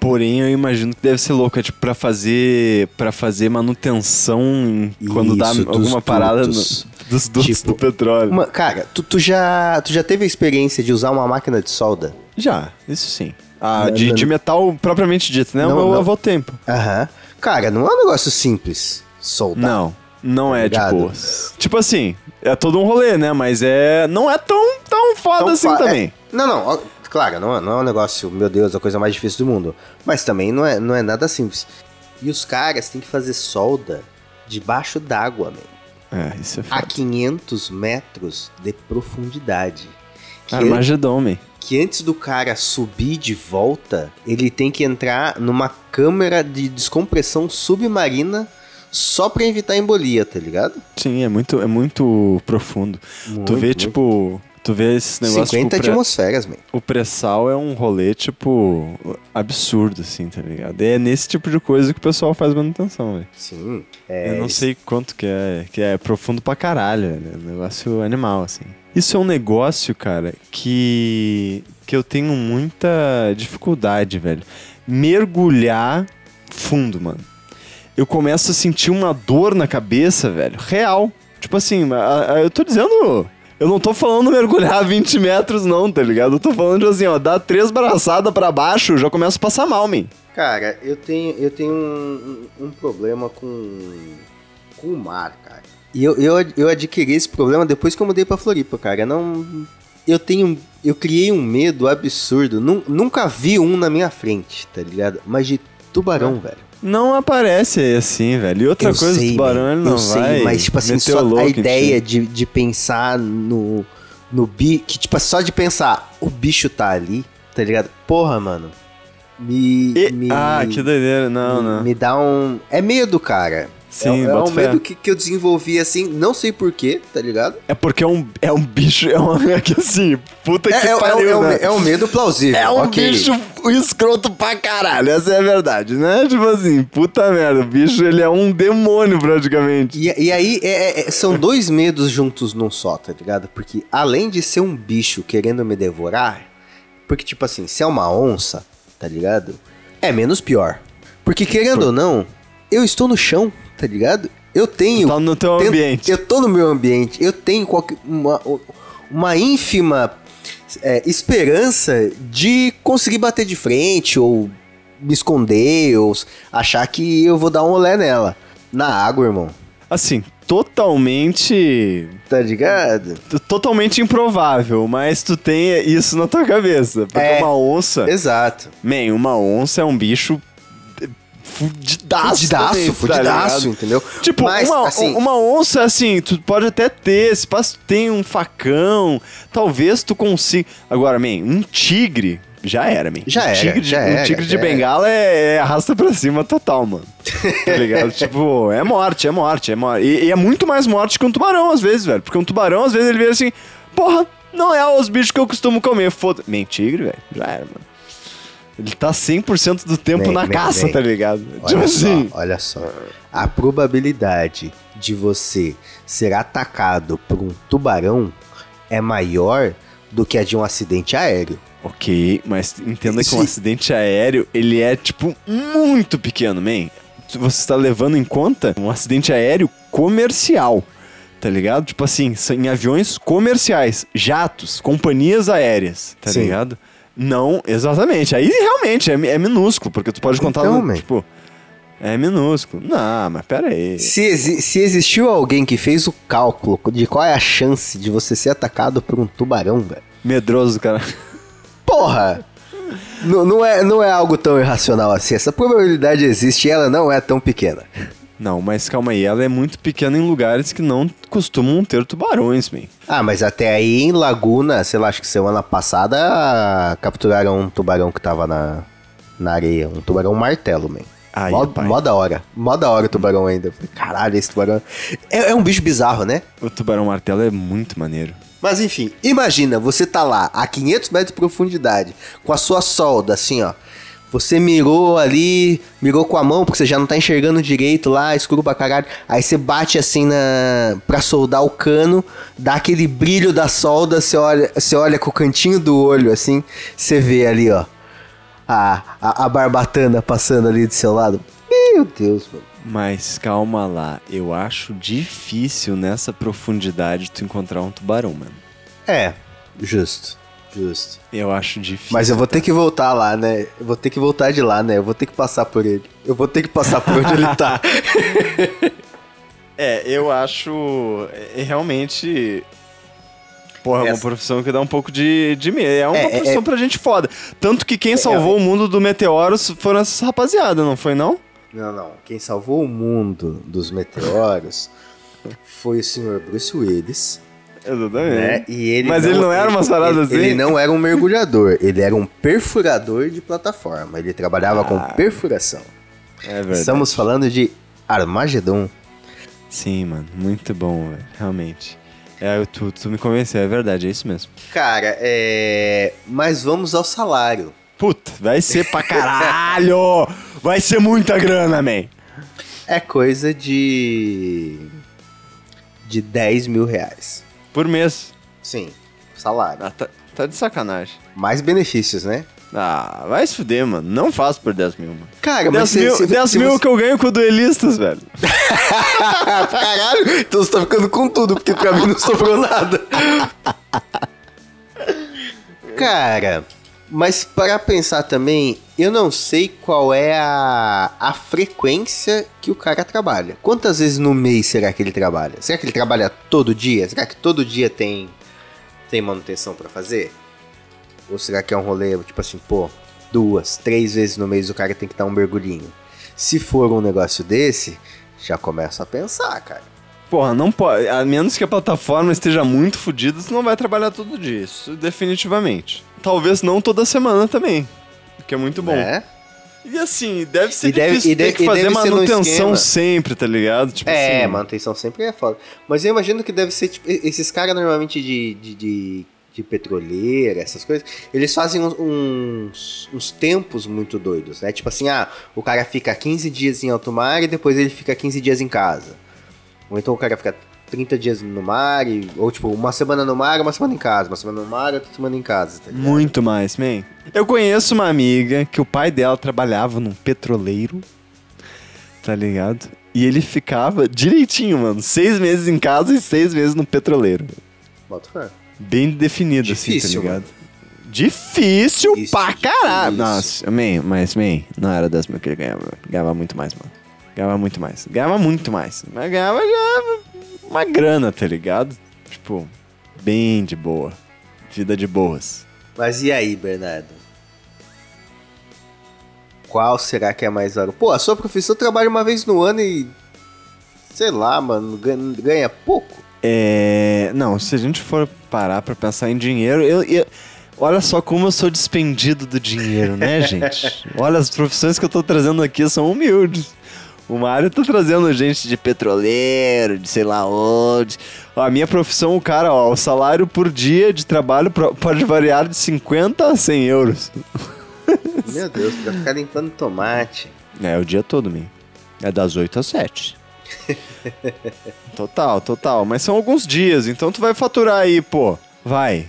Porém, eu imagino que deve ser louco. É tipo pra fazer. para fazer manutenção em- quando dá Isso, dos alguma parada no- dos dutos Tipo, do petróleo. Uma- cara, tu, tu já, tu já teve a experiência de usar uma máquina de solda? Já, isso sim. Ah, Não, de, não- de metal propriamente dito, né? Não, o meu não. avô tempo. Aham. Cara, não é um negócio simples soldar. Não, não Tá é tipo. Tipo assim, É todo um rolê, né? Mas é. Não é tão, tão foda Então, assim fa- também. é- não, não, claro, não, é- não é um negócio, meu Deus, a coisa mais difícil do mundo. Mas também não é, não é nada simples. E os caras têm que fazer solda debaixo d'água, man. É, isso é A foda. 500 metros de profundidade. Que, Armagedon, man. que antes do cara subir de volta, ele tem que entrar numa câmera de descompressão submarina só pra evitar embolia, tá ligado? Sim, é muito, é muito profundo. tu Muito, vê, muito. tipo. Tu vê esse negócio. 50 tipo, atmosferas, man. O pré-sal é um rolê, tipo, absurdo, assim, tá ligado? É nesse tipo de coisa que o pessoal faz manutenção, velho. Sim. É, Eu não sei quanto que é, que é profundo pra caralho, velho. É um negócio animal, assim. Isso é um negócio, cara, que, que eu tenho muita dificuldade, velho. Mergulhar fundo, mano. Eu começo a sentir uma dor na cabeça, velho. Real. Tipo assim, eu tô dizendo. Eu não tô falando mergulhar 20 metros, não, tá ligado? Eu tô falando, tipo assim, ó, dar três braçadas pra baixo, já começo a passar mal, man. Cara, eu tenho, eu tenho um, um- problema com, com o mar, cara. E eu, eu, eu adquiri esse problema depois que eu mudei pra Floripa, cara. Não. Eu tenho. Eu criei um medo absurdo. Nun- nunca vi um na minha frente, tá ligado? Mas de tubarão, velho. Não aparece assim, velho. E outra eu coisa, sei, o tubarão man, ele não eu sei, vai. mas tipo assim, só a ideia de, de pensar no. No bicho. Que, tipo, só de pensar, o bicho tá ali, tá ligado? Porra, mano. Me. E- me Ah, que doideira. Não, me, não. me dá um. É medo, cara. Sim, é, é um medo que, que eu desenvolvi assim, não sei porquê, tá ligado? É porque é um, é um bicho, é um é que assim, puta que É, é, pariu, é, um, né? é um medo plausível. É um ok. bicho escroto pra caralho, essa é a verdade, né? Tipo assim, puta merda, o bicho ele é um demônio praticamente. E, e aí, é- é- são dois medos juntos num só, tá ligado? Porque além de ser um bicho querendo me devorar, porque, tipo assim, se é uma onça, tá ligado? É menos pior. Porque, querendo ou não, eu estou no chão, tá ligado? Eu tenho. Tá no teu ambiente. Eu tô no meu ambiente. Eu tenho qualquer, uma, uma ínfima é, esperança de conseguir bater de frente ou me esconder ou achar que eu vou dar um olé nela. Na água, irmão. Assim, totalmente. Tá ligado? Totalmente improvável, mas tu tem isso na tua cabeça. Porque É. uma onça. Exato. Man, uma onça é um bicho. Fudidaço. Fudidaço, também, tá fudidaço, ligado? entendeu? Tipo, Mas, uma, assim- uma onça, assim, tu pode até ter, se passa tem um facão, talvez tu consiga. Agora, man, um tigre, já era, man. Já um era, tigre de, já um era, tigre de já era. bengala é, é arrasta pra cima total, mano. Tá ligado? tipo, é morte, é morte, é morte. E, e é muito mais morte que um tubarão, às vezes, velho. Porque um tubarão, às vezes, ele vê assim, porra, não é os bichos que eu costumo comer, foda Man, tigre, velho, já era, mano. Ele tá 100% do tempo Bem, na bem, caça, bem. tá ligado? Olha tipo só, assim. olha só. A probabilidade de você ser atacado por um tubarão é maior do que a de um acidente aéreo. Ok, mas entenda que um acidente aéreo, ele é, tipo, muito pequeno, man. Você está levando em conta um acidente aéreo comercial, tá ligado? Tipo assim, em aviões comerciais, jatos, companhias aéreas, tá Sim. ligado? Não, exatamente. Aí realmente é, é minúsculo, porque tu pode contar, Então, no, tipo... É minúsculo. Não, mas pera aí. Se, exi- se existiu alguém que fez o cálculo de qual é a chance de você ser atacado por um tubarão, velho. Medroso, cara. Porra! N- não, é, não é algo tão irracional assim. Essa probabilidade existe e ela não é tão pequena. Não, mas calma aí, ela é muito pequena em lugares que não costumam ter tubarões, man. Ah, mas até aí em Laguna, sei lá, acho que semana passada capturaram um tubarão que tava na, na areia. Um tubarão martelo, man. Ai, mó, pai. mó da hora. Mó da hora o tubarão ainda. Caralho, esse tubarão. É, é um bicho bizarro, né? O tubarão martelo é muito maneiro. Mas enfim, imagina, você tá lá a 500 metros de profundidade, com a sua solda, assim, ó. Você mirou ali, mirou com a mão, porque você já não tá enxergando direito lá, escuro pra caralho. Aí você bate assim na. pra soldar o cano, dá aquele brilho da solda, você olha, você olha com o cantinho do olho, assim, você vê ali, ó. A, a, a barbatana passando ali do seu lado. Meu Deus, mano. Mas calma lá, eu acho difícil nessa profundidade tu encontrar um tubarão, mano. É, justo, justo. Eu acho difícil. Mas eu vou ter que voltar lá, né? Eu vou ter que voltar de lá, né? Eu vou ter que passar por ele. Eu vou ter que passar por onde ele tá. É, eu acho é, realmente. Porra, é uma profissão que dá um pouco de, de medo. É uma É, é, profissão é- pra gente foda. Tanto que quem salvou o mundo do meteoros foram essas rapaziada, não foi não? Não, não. Quem salvou o mundo dos meteoros foi o senhor Bruce Willis. Exatamente. né? E ele Mas ele não era umas paradas ele, assim? Ele não era um mergulhador, ele era um perfurador de plataforma. Ele trabalhava Ah. com perfuração. É verdade. Estamos falando de Armagedon. Sim, mano. Muito bom, velho. Realmente. É, tu, tu me convenceu, é verdade, é isso mesmo. Cara, é. Mas vamos ao salário. Puta, vai ser pra caralho! Vai ser muita grana, man. É coisa de. de 10 mil reais. Por mês. Sim, salário. Ah, tá, tá de sacanagem. Mais benefícios, né? Ah, vai se fuder, mano. Não faço por 10 mil, mano. Cara, 10 se- mil, se- 10 se mil você- que eu ganho com o duelistas, velho. Caralho, então você tá ficando com tudo, porque pra mim não sobrou nada. Cara, mas para pensar também, eu não sei qual é a, a frequência que o cara trabalha. Quantas vezes no mês será que ele trabalha? Será que ele trabalha todo dia? Será que todo dia tem, tem manutenção pra fazer? Ou será que é um rolê, tipo assim, pô, duas, três vezes no mês o cara tem que dar um mergulhinho? Se for um negócio desse, já começa a pensar, cara. Porra, não pode. A menos que a plataforma esteja muito fodida, você não vai trabalhar todo dia. Isso definitivamente. Talvez não toda semana também. Que é muito bom. Né? E assim, deve ser E deve- difícil e ter deve- que fazer deve manutenção sempre, tá ligado? Tipo É, assim, manutenção sempre é foda. Mas eu imagino que deve ser, tipo, esses caras normalmente de, de, de, de petroleira, essas coisas, eles fazem uns, uns, uns tempos muito doidos, né? Tipo assim, ah, o cara fica 15 dias em alto mar e depois ele fica 15 dias em casa. Ou então o cara fica 30 dias no mar, e, ou tipo, uma semana no mar, uma semana em casa, uma semana no mar, outra semana em casa, tá ligado? Muito mais, man. Eu conheço uma amiga que o pai dela trabalhava num petroleiro, tá ligado? E ele ficava direitinho, mano. Seis meses em casa e seis meses no petroleiro. Bota fé. Bem definido, Difícil, assim, tá ligado? Difícil Isso, pra caralho. Nossa, man, mas, man, não era 10 mil que ele ganhava. Ganhava muito mais, mano. Ganhava muito mais. Ganhava muito mais. Mas ganhava já uma grana, tá ligado? Tipo, bem de boa. Vida de boas. Mas e aí, Bernardo? Qual será que é mais hora? Pô, a sua profissão trabalha uma vez no ano e. Sei lá, mano, ganha, pouco. É. Não, se a gente for parar pra pensar em dinheiro, eu. eu- Olha só como eu sou despendido do dinheiro, né, gente? Olha, as profissões que eu tô trazendo aqui são humildes. O Mário tá trazendo gente de petroleiro, de sei lá onde. A minha profissão, o cara, ó, o salário por dia de trabalho pode variar de 50 a 100 euros. Meu Deus, pra ficar limpando tomate. É, o dia todo, meu. É das 8 às 7. total, total. Mas são alguns dias, então tu vai faturar aí, pô. Vai.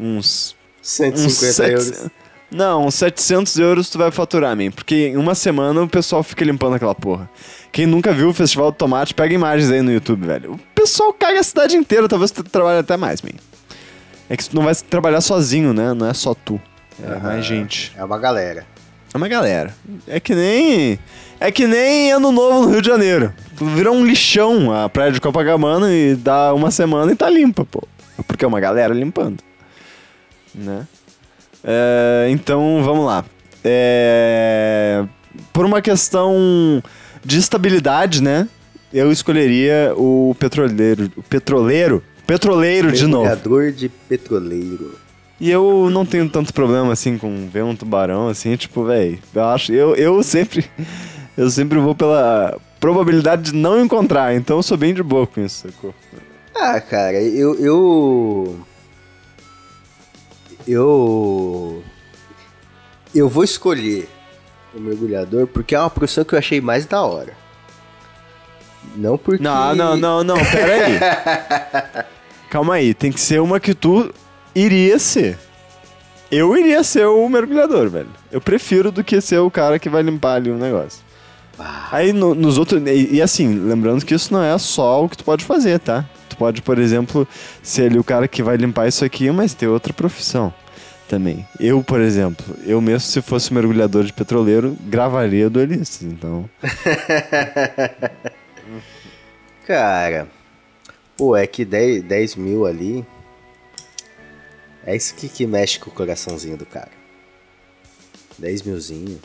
Uns. 150 uns sete- euros. Não, uns 700 euros tu vai faturar, man. Porque em uma semana o pessoal fica limpando aquela porra. Quem nunca viu o Festival do Tomate, pega imagens aí no YouTube, velho. O pessoal caga a cidade inteira, talvez tu trabalhe até mais, man. É que tu não vai trabalhar sozinho, né? Não é só tu. É Aham. mais gente. É uma galera. É uma galera. É que nem. É que nem ano novo no Rio de Janeiro. Tu vira um lixão a praia de Copacabana e dá uma semana e tá limpa, pô. Porque é uma galera limpando. Né? É, então, vamos lá. É, por uma questão de estabilidade, né? Eu escolheria o petroleiro. O petroleiro. Petroleiro de novo. Mergulhador de petroleiro. E eu não tenho tanto problema assim com ver um tubarão assim, tipo, velho, eu acho, eu, eu sempre eu sempre vou pela probabilidade de não encontrar, então eu sou bem de boa com isso, sacou? Ah, cara, eu. Eu. Eu. Eu vou escolher o mergulhador porque é uma profissão que eu achei mais da hora. Não porque. Não, não, não, não, pera aí. Calma aí, tem que ser uma que tu iria ser. Eu iria ser o mergulhador, velho. Eu prefiro do que ser o cara que vai limpar ali o negócio. Aí no- nos outros. E, e assim, lembrando que isso não é só o que tu pode fazer, tá? Tu pode, por exemplo, ser ali o cara que vai limpar isso aqui, mas ter outra profissão também. Eu, por exemplo, eu mesmo se fosse mergulhador de petroleiro, gravaria duelistas, então. Cara, pô, é que 10, 10 mil ali. É isso que, que mexe com o coraçãozinho do cara. 10 milzinho.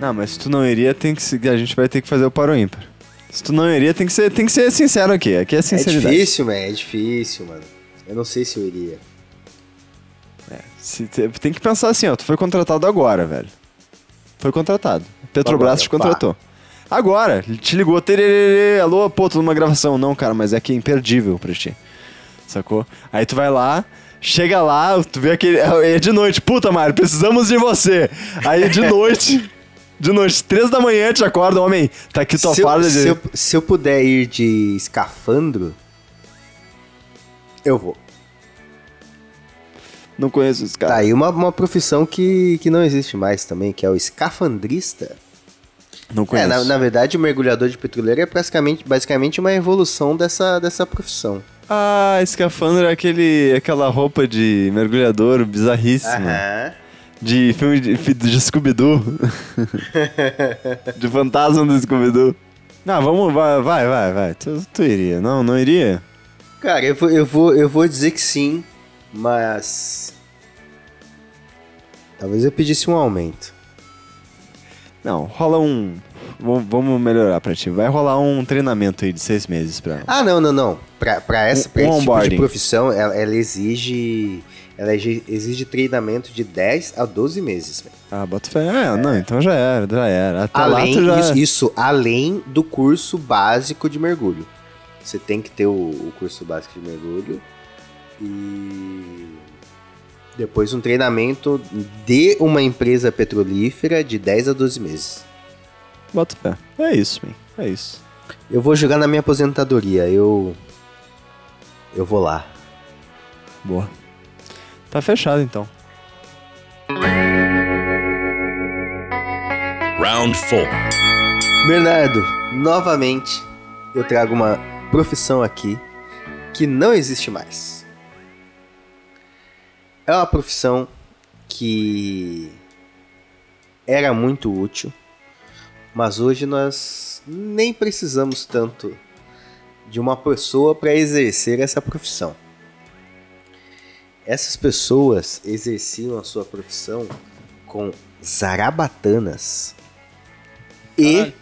Não, mas se tu não iria, tem que se- a gente vai ter que fazer o paro ímpar. Se tu não iria, tem que ser, tem que ser sincero aqui. Aqui é É sinceridade. difícil, man, é difícil, mano. Eu não sei se eu iria. Se te- tem que pensar assim, ó. Tu foi contratado agora, velho. Foi contratado. Petrobras Agora, te contratou. Agora, ele te ligou, tererê, alô, pô, tô numa gravação. Não, cara, mas é que é imperdível pra ti. Sacou? Aí tu vai lá, chega lá, tu vê aquele. É de noite, puta, Mário, precisamos de você. Aí de noite, de noite, três da manhã, te acorda, homem, tá aqui tua Se eu, farda de. se, eu, se eu puder ir de escafandro, eu vou. Não conheço esse Tá cara. aí uma, uma profissão que, que não existe mais também, que é o escafandrista. Não É, conheço. na, na verdade, o mergulhador de petroleiro é basicamente, basicamente uma evolução dessa, dessa profissão. Ah, escafandro é aquele, aquela roupa de mergulhador bizarríssima. De filme de, de Scooby-Doo. de fantasma do Scooby-Doo. Não, vamos, vai, vai, vai, vai. Tu, tu iria. Não, não iria? Cara, eu vou, eu, vou, eu vou dizer que sim, mas. Talvez eu pedisse um aumento. Não, rola um. Vamos melhorar pra ti. Vai rolar um treinamento aí de seis meses pra. Ah, não, não, não. Pra, pra essa, Um- pra um esse tipo de profissão, ela, ela exige. Ela exige, treinamento de 10 a 12 meses. Ah, bota fé. É, não, então já era, já era. Até lá Além, tu já. isso, isso além do curso básico de mergulho. Você tem que ter o, o curso básico de mergulho e depois um treinamento de uma empresa petrolífera de 10 a 12 meses. Bota fé. É isso, man. É isso. Eu vou jogar na minha aposentadoria, eu eu vou lá. Boa. Tá fechado então. Round 4. Bernardo, novamente eu trago uma profissão aqui que não existe mais. É uma profissão que era muito útil, mas hoje nós nem precisamos tanto de uma pessoa para exercer essa profissão. Essas pessoas exerciam a sua profissão com zarabatanas e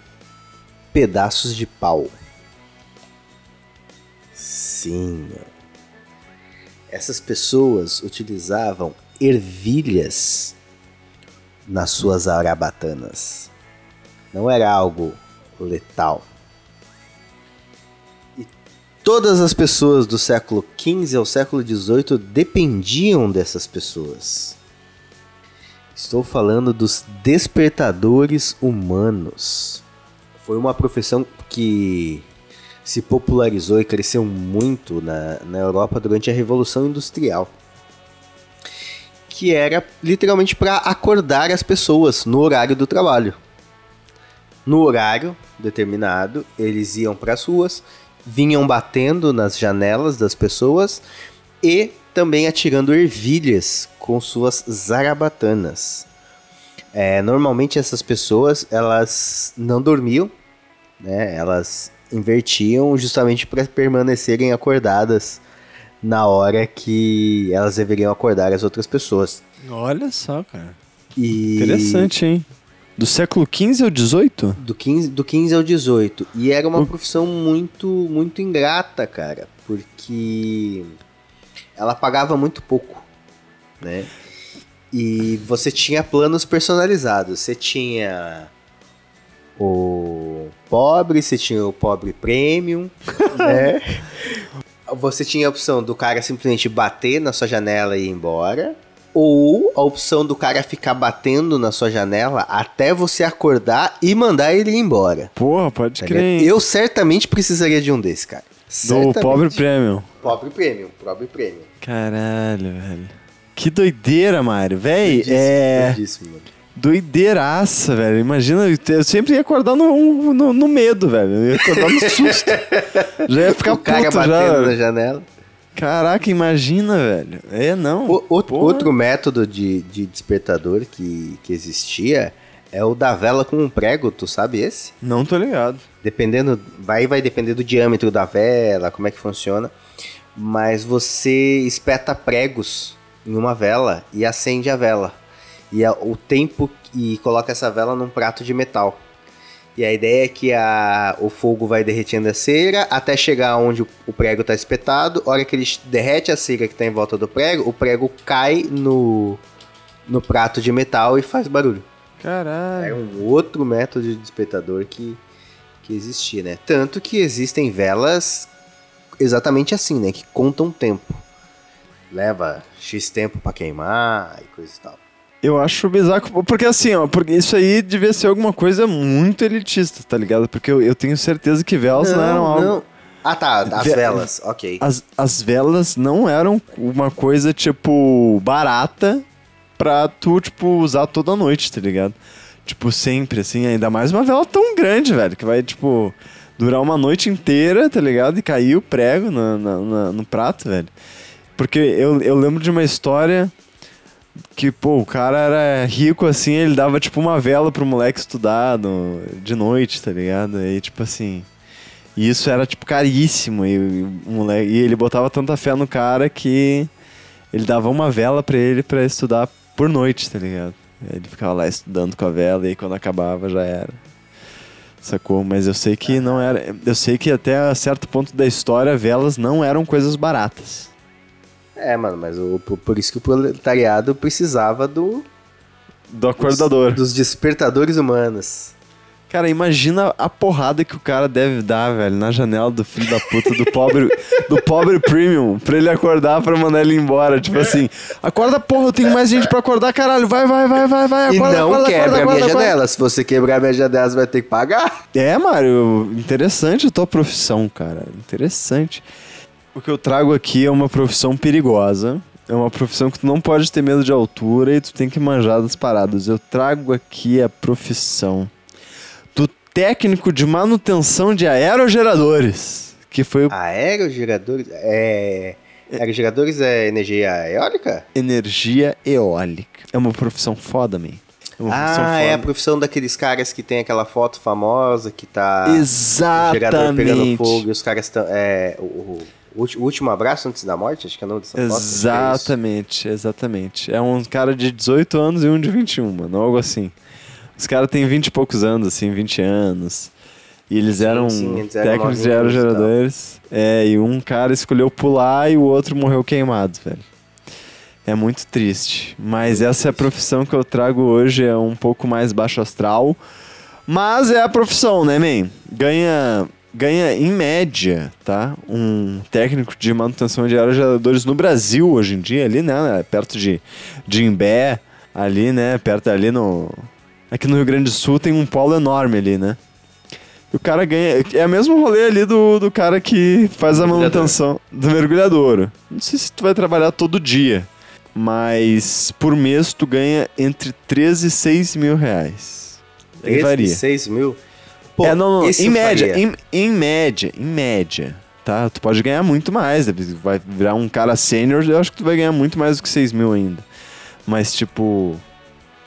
pedaços de pau. Sim. Essas pessoas utilizavam ervilhas nas suas arabatanas. Não era algo letal. Todas as pessoas do século XV ao século XVIII dependiam dessas pessoas. Estou falando dos despertadores humanos. Foi uma profissão que se popularizou e cresceu muito na, na Europa durante a Revolução Industrial. Que era literalmente para acordar as pessoas no horário do trabalho. No horário determinado, eles iam para as ruas, vinham batendo nas janelas das pessoas e também atirando ervilhas com suas zarabatanas. É, normalmente essas pessoas elas não dormiam, né? Elas invertiam justamente para permanecerem acordadas na hora que elas deveriam acordar as outras pessoas. Olha só, cara. E Interessante, hein? Do século XV ao XVIII? Do 15, do 15 ao 18. E era uma O- profissão muito, muito ingrata, cara. Porque ela pagava muito pouco, né? E você tinha planos personalizados. Você tinha o pobre, você tinha o pobre premium, né? Você tinha a opção do cara simplesmente bater na sua janela e ir embora. Ou a opção do cara ficar batendo na sua janela até você acordar e mandar ele ir embora. Porra, pode tá crer. ligado? Eu certamente precisaria de um desses, cara. Do pobre prêmio. Pobre premium, pobre premium. Caralho, velho. Que doideira, Mário. Doidíssimo, é. doidíssimo, mano. Doideiraça, velho. Imagina, eu sempre ia acordar no, no, no medo, velho. Eu ia acordar no susto. já ia ficar o cara puto batendo já. na janela. Caraca, imagina, velho. É, não. O- o- Porra. outro método de, de despertador que, que existia É o da vela com um prego, tu sabe esse? Não tô ligado. Dependendo, vai vai depender do diâmetro da vela, como é que funciona. Mas você espeta pregos em uma vela e acende a vela. E a- o tempo e coloca essa vela num prato de metal. E a ideia é que a, o fogo vai derretendo a cera até chegar onde o, o prego está espetado. A hora que ele derrete a cera que está em volta do prego, o prego cai no, no prato de metal e faz barulho. Caralho. É um outro método de espetador que, que existia, né? Tanto que existem velas exatamente assim, né? Que contam tempo. Leva X tempo pra queimar e coisa e tal. Eu acho bizarro, porque assim, ó, porque isso aí devia ser alguma coisa muito elitista, tá ligado? Porque eu, eu tenho certeza que velas não, eram algo. Ah, tá. As Ve- velas, ok. As, as velas não eram uma coisa, tipo, barata pra tu, tipo, usar toda noite, tá ligado? Tipo, sempre, assim, ainda mais uma vela tão grande, velho, que vai, tipo, durar uma noite inteira, tá ligado? E cair o prego na- na- na- no prato, velho. Porque eu, eu lembro de uma história que, pô, o cara era rico, assim, ele dava, tipo, uma vela pro moleque estudar no- de noite, tá ligado? E, tipo, assim... E isso era, tipo, caríssimo. E, moleque, e ele botava tanta fé no cara que ele dava uma vela pra ele pra estudar por noite, tá ligado? Ele ficava lá estudando com a vela e quando acabava já era. Sacou? Mas eu sei que não era. Eu sei que até certo ponto da história, velas não eram coisas baratas. É, mano, mas o, por, isso que o proletariado precisava do, Do acordador. dos despertadores humanos. Cara, imagina a porrada que o cara deve dar, velho, na janela do filho da puta do pobre, do pobre premium, pra ele acordar pra mandar ele embora. Tipo assim, acorda, porra, eu tenho mais gente pra acordar, caralho. Vai, vai, vai, vai, vai. e Acorda, não acorda, quebra acorda, a minha acorda. janela. Se você quebrar a minha janela, você vai ter que pagar. É, Mário, interessante a tua profissão, cara. Interessante. O que eu trago aqui é uma profissão perigosa. É uma profissão que tu não pode ter medo de altura e tu tem que manjar das paradas. Eu trago aqui a profissão do técnico de manutenção de aerogeradores. Que foi o Aerogeradores. É. Aerogeradores é energia eólica? energia eólica. É uma profissão foda, man. É uma profissão Ah, é a foda. profissão daqueles caras que tem aquela foto famosa que tá. O gerador pegando Exatamente. fogo e os caras estão. É, o, o- o último abraço antes da morte? Acho que é o nome dessa é isso. Exatamente, exatamente. É um cara de 18 anos e um de 21, mano, algo assim. Os caras têm 20 e poucos anos, assim, 20 anos. E eles Sim, eram sim, eles eram técnicos de novinhos e tal. aerogeradores. É, e um cara escolheu pular e o outro morreu queimado, velho. É muito triste. Mas essa é a profissão que eu trago hoje, é um pouco mais baixo astral. Mas é a profissão, né, man? Ganha, ganha em média, tá? Um técnico de manutenção de aerogeradores no Brasil hoje em dia, ali, né? Perto de, de Imbé, ali, né? Perto ali no. Aqui no Rio Grande do Sul tem um polo enorme ali, né? E o cara ganha. É o mesmo rolê ali do, do cara que faz a manutenção do mergulhador. Não sei se tu vai trabalhar todo dia, mas por mês tu ganha entre 13 e 6 mil reais. Aí 13, varia. 6 mil. Pô, é, não, não, em média, em, em média, em média, tá? Tu pode ganhar muito mais, vai virar um cara sênior, eu acho que tu vai ganhar muito mais do que 6 mil ainda. Mas, tipo,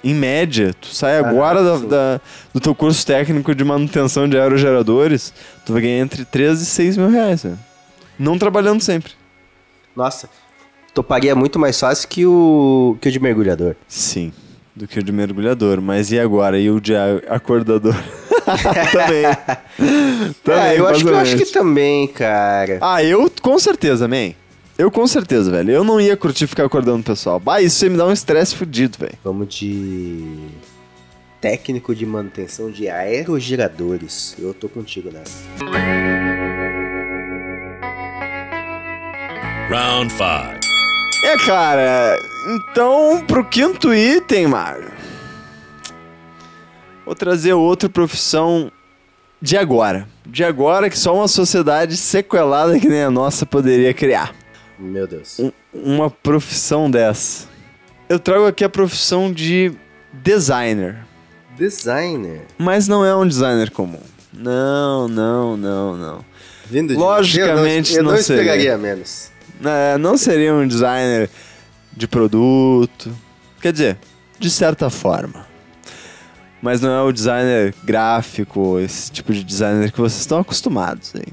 em média, tu sai Ah, agora da- da- do teu curso técnico de manutenção de aerogeradores, tu vai ganhar entre 13 e 6 mil reais, velho. Não trabalhando sempre. Nossa, toparia muito mais fácil que o, que o de mergulhador. Sim, do que o de mergulhador. Mas e agora? E o de acordador? Também. Também, é, eu acho, que, eu acho que também, cara. Ah, eu com certeza, man. Eu com certeza, velho. Eu não ia curtir ficar acordando o pessoal. Bah, isso aí me dá um estresse fudido, velho. Vamos de técnico de manutenção de aerogeradores. Eu tô contigo nessa. Round 5. É, cara, então pro quinto item, Mário. Vou trazer outra profissão de agora. De agora que só uma sociedade sequelada que nem a nossa poderia criar. Meu Deus. Um- uma profissão dessa. Eu trago aqui a profissão de designer. Designer. Mas não é um designer comum. Não, não, não, não. Vindo de Logicamente eu não, eu não seria. esperaria menos. É, não seria um designer de produto. Quer dizer, de certa forma. Mas não é o designer gráfico, esse tipo de designer que vocês estão acostumados aí.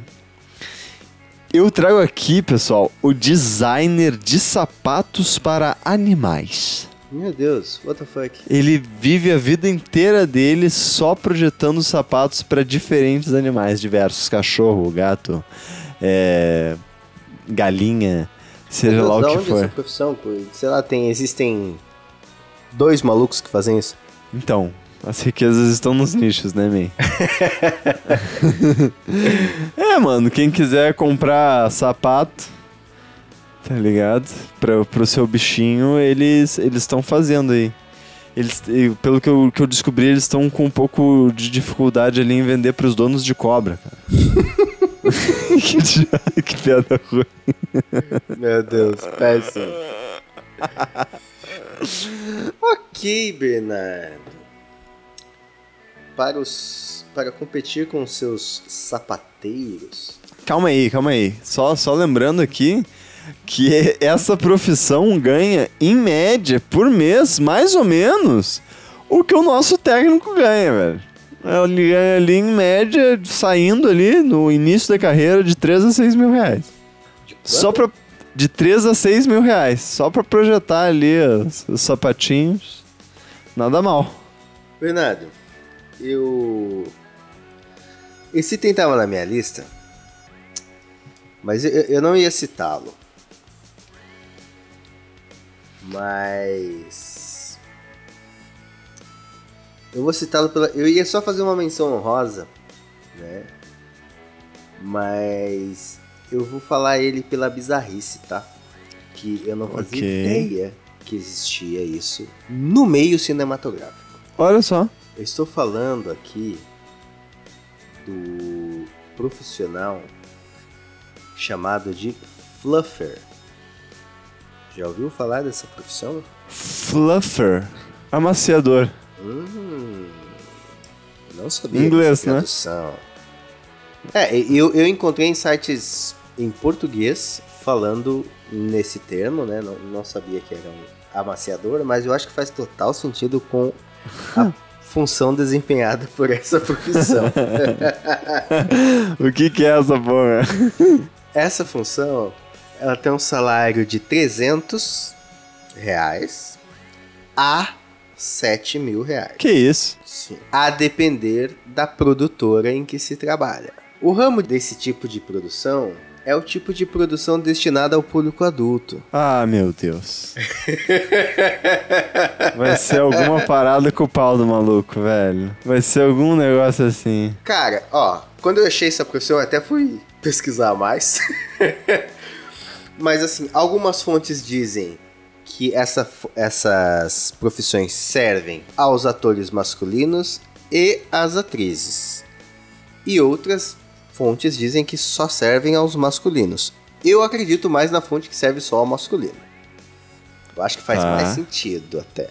Eu trago aqui, pessoal, o designer de sapatos para animais. Meu Deus, what the fuck? Ele vive a vida inteira dele só projetando sapatos para diferentes animais diversos, cachorro, gato, é, galinha, seja Meu lá Deus, o que onde for. essa profissão? Sei lá, tem, existem dois malucos que fazem isso. Então, as riquezas estão nos nichos, né, man? é, mano, quem quiser comprar sapato, tá ligado? Pra, pro seu bichinho, eles estão fazendo aí. Eles, pelo que eu, que eu descobri, eles estão com um pouco de dificuldade ali em vender pros donos de cobra, cara. que, dia- que piada ruim. Meu Deus, péssimo. ok, Bernardo. Para os para competir com os seus sapateiros. Calma aí, calma aí. Só, só lembrando aqui que essa profissão ganha, em média, por mês, mais ou menos, o que o nosso técnico ganha, velho. Ele ganha ali, em média, saindo ali no início da carreira, de 3 a 6 mil reais. Só pra. De 3 a 6 mil reais. Só pra projetar ali os, os sapatinhos. Nada mal. Bernardo, eu esse item tava na minha lista, mas eu, eu não ia citá-lo. Mas eu vou citá-lo pela. Eu ia só fazer uma menção honrosa, né? Mas eu vou falar ele pela bizarrice, tá? Que eu não fazia Ok. ideia que existia isso no meio cinematográfico. Olha só. Eu estou falando aqui do profissional chamado de fluffer. Já ouviu falar dessa profissão? Fluffer. Amaciador. Hum, não sabia Inglês, né? É, eu, eu encontrei em sites em português falando nesse termo, né? Não, não sabia que era um amaciador, mas eu acho que faz total sentido com a função desempenhada por essa profissão. o que que é essa porra? Essa função, ela tem um salário de 300 reais a 7 mil reais. Que isso? Sim. A depender da produtora em que se trabalha. O ramo desse tipo de produção é o tipo de produção destinada ao público adulto. Ah, meu Deus. Vai ser alguma parada com o pau do maluco, velho. Vai ser algum negócio assim. Cara, ó, quando eu achei essa profissão, eu até fui pesquisar mais. Mas assim, algumas fontes dizem que essa, essas profissões servem aos atores masculinos e às atrizes. E outras fontes dizem que só servem aos masculinos. Eu acredito mais na fonte que serve só ao masculino. Eu acho que faz Tá. mais sentido até.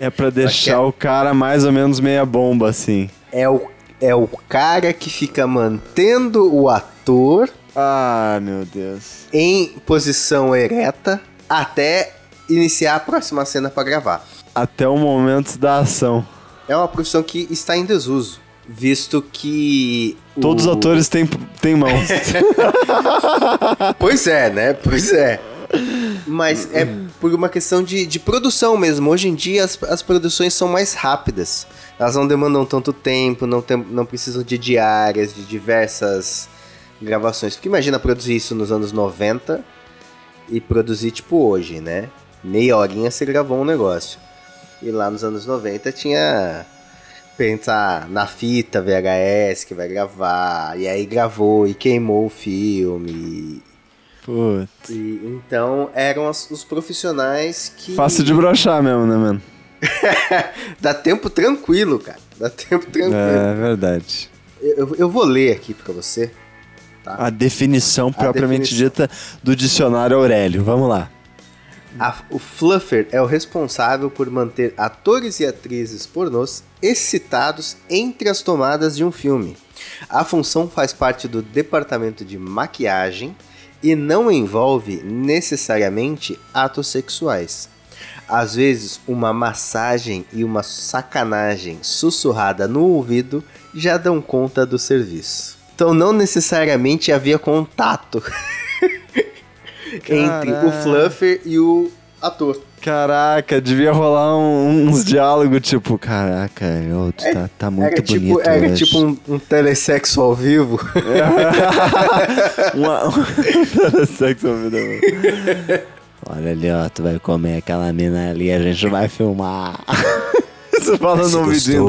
É pra que deixar é- o cara mais ou menos meia bomba, assim. É o, é o cara que fica mantendo o ator Ah, meu Deus. em posição ereta até iniciar a próxima cena para gravar. Até o momento da ação. É uma profissão que está em desuso, visto que o- Todos os atores têm, têm mãos. Pois é, né? Pois é. Mas é por uma questão de, de produção mesmo. Hoje em dia as, as produções são mais rápidas. Elas não demandam tanto tempo, não, tem, não precisam de diárias, de diversas gravações. Porque imagina produzir isso nos anos 90 e produzir tipo hoje, né? Meia horinha você gravou um negócio. E lá nos anos 90 tinha pensar na fita VHS que vai gravar, e aí gravou e queimou o filme. Putz. E, então eram as- os profissionais que. Fácil de brochar mesmo, né, mano? Dá tempo tranquilo, cara. Dá tempo tranquilo. É verdade. Eu, eu vou ler aqui pra você. A definição propriamente definição. dita do dicionário Aurélio. Vamos lá. A- o fluffer é o responsável por manter atores e atrizes pornôs excitados entre as tomadas de um filme. A função faz parte do departamento de maquiagem e não envolve necessariamente atos sexuais. Às vezes, uma massagem e uma sacanagem sussurrada no ouvido já dão conta do serviço. Então, não necessariamente havia contato entre o. Fluffer e o ator. Caraca, devia rolar um- uns diálogos tipo, caraca, tu tá, tá muito era bonito tipo, era hoje. tipo um, um telesexo ao vivo. Uma... um sexo ouvido. Olha ali, ó, tu vai comer aquela mina ali, a gente vai filmar. Você fala no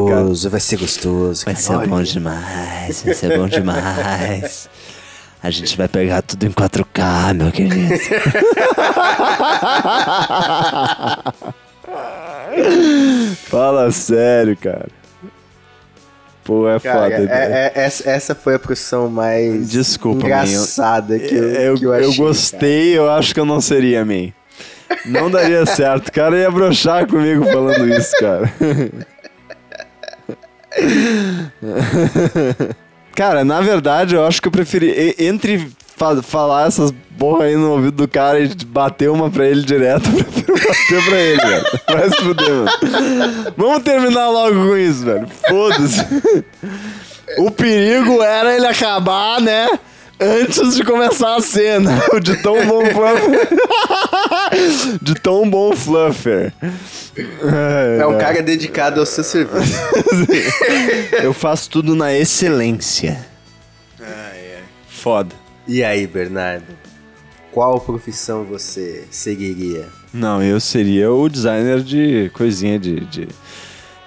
cara. vai ser gostoso. Vai ser bom demais, vai ser bom demais. A gente vai pegar tudo em 4K, meu querido. Fala sério, cara. Pô, é Cara, foda. é- né? é- essa, essa foi a profissão mais Desculpa, engraçada que eu, eu, que eu, eu achei, gostei, eu acho que eu não seria, man. Não daria certo. O cara ia broxar comigo falando isso, cara. Cara, na verdade, eu acho que eu preferi. Entre fa- falar essas porra aí no ouvido do cara e bater uma pra ele direto, eu prefiro bater pra ele, velho. Vai se fuder, mano. Vamos terminar logo com isso, velho. Foda-se. O perigo era ele acabar, né? Antes de começar a cena. O de tão bom fluffer. de tão bom fluffer. É um cara dedicado ao seu serviço. Eu faço tudo na excelência. Foda. E aí, Bernardo? Qual profissão você seguiria? Não, eu seria o designer de coisinha de, de,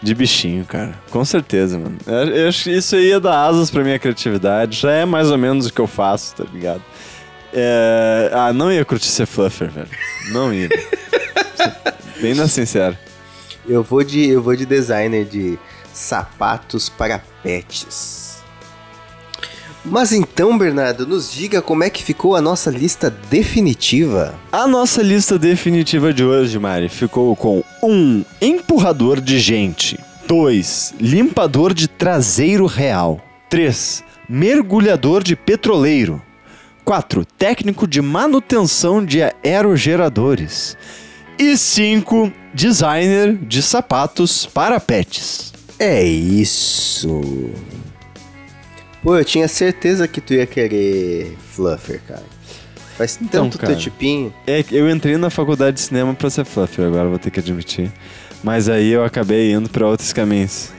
de bichinho, cara. Com certeza, mano. Eu, eu acho que isso aí ia dar asas pra minha criatividade. Já é mais ou menos o que eu faço, tá ligado? É... Ah, não ia curtir ser fluffer, velho. Não ia. Bem na sincera. Eu vou de, eu vou de designer de sapatos para pets. Mas então, Bernardo, nos diga como é que ficou a nossa lista definitiva. A nossa lista definitiva de hoje, Mari, ficou com 1. Um, empurrador de gente. 2. Limpador de traseiro real. 3. Mergulhador de petroleiro. 4. Técnico de manutenção de aerogeradores. E 5. Designer de sapatos para pets. É isso. Pô, eu tinha certeza que tu ia querer Fluffer, cara. Faz Então, tanto cara. teu tipinho. É, eu entrei na faculdade de cinema pra ser fluffer, agora vou ter que admitir. Mas aí eu acabei indo pra outros caminhos.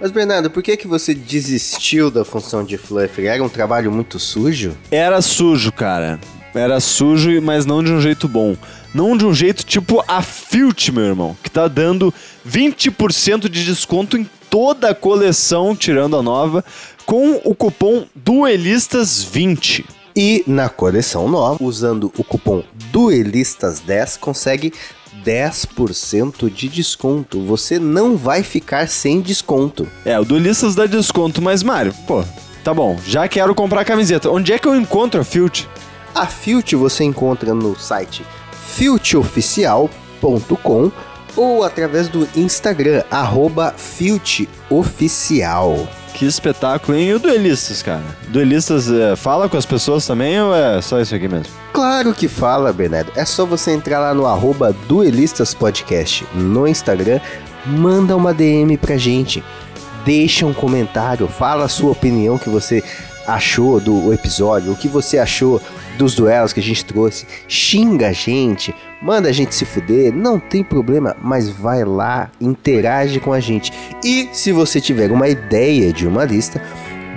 Mas, Bernardo, por que que você desistiu da função de Fluffer? Era um trabalho muito sujo? Era sujo, cara. Era sujo, mas não de um jeito bom. Não de um jeito tipo a Filt, meu irmão, que tá dando 20% de desconto em toda a coleção, tirando a nova, com o cupom Duelistas20. E na coleção nova, usando o cupom Duelistas10, consegue 10% de desconto. Você não vai ficar sem desconto. É, o Duelistas dá desconto, mas Mário, pô, tá bom, já quero comprar a camiseta. Onde é que eu encontro a Filt? A Filt você encontra no site filtoficial.com ou através do Instagram, arroba filtoficial. Que espetáculo, hein? E o Duelistas, cara? Duelistas é, fala com as pessoas também ou é só isso aqui mesmo? Claro que fala, Bernardo. É só você entrar lá no arroba Duelistas Podcast no Instagram, manda uma DM pra gente, deixa um comentário, fala a sua opinião que você achou do episódio, o que você achou dos duelos que a gente trouxe, xinga a gente, manda a gente se fuder, não tem problema, mas vai lá, interage com a gente. E se você tiver uma ideia de uma lista,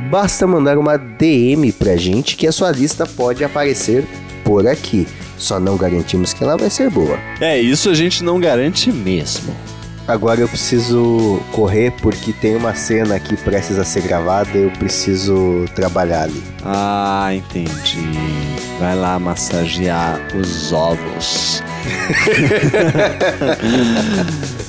basta mandar uma DM pra gente que a sua lista pode aparecer por aqui. Só não garantimos que ela vai ser boa. É, isso a gente não garante mesmo. Agora eu preciso correr porque tem uma cena aqui prestes a ser gravada e eu preciso trabalhar ali. Ah, entendi. Vai lá massagear os ovos.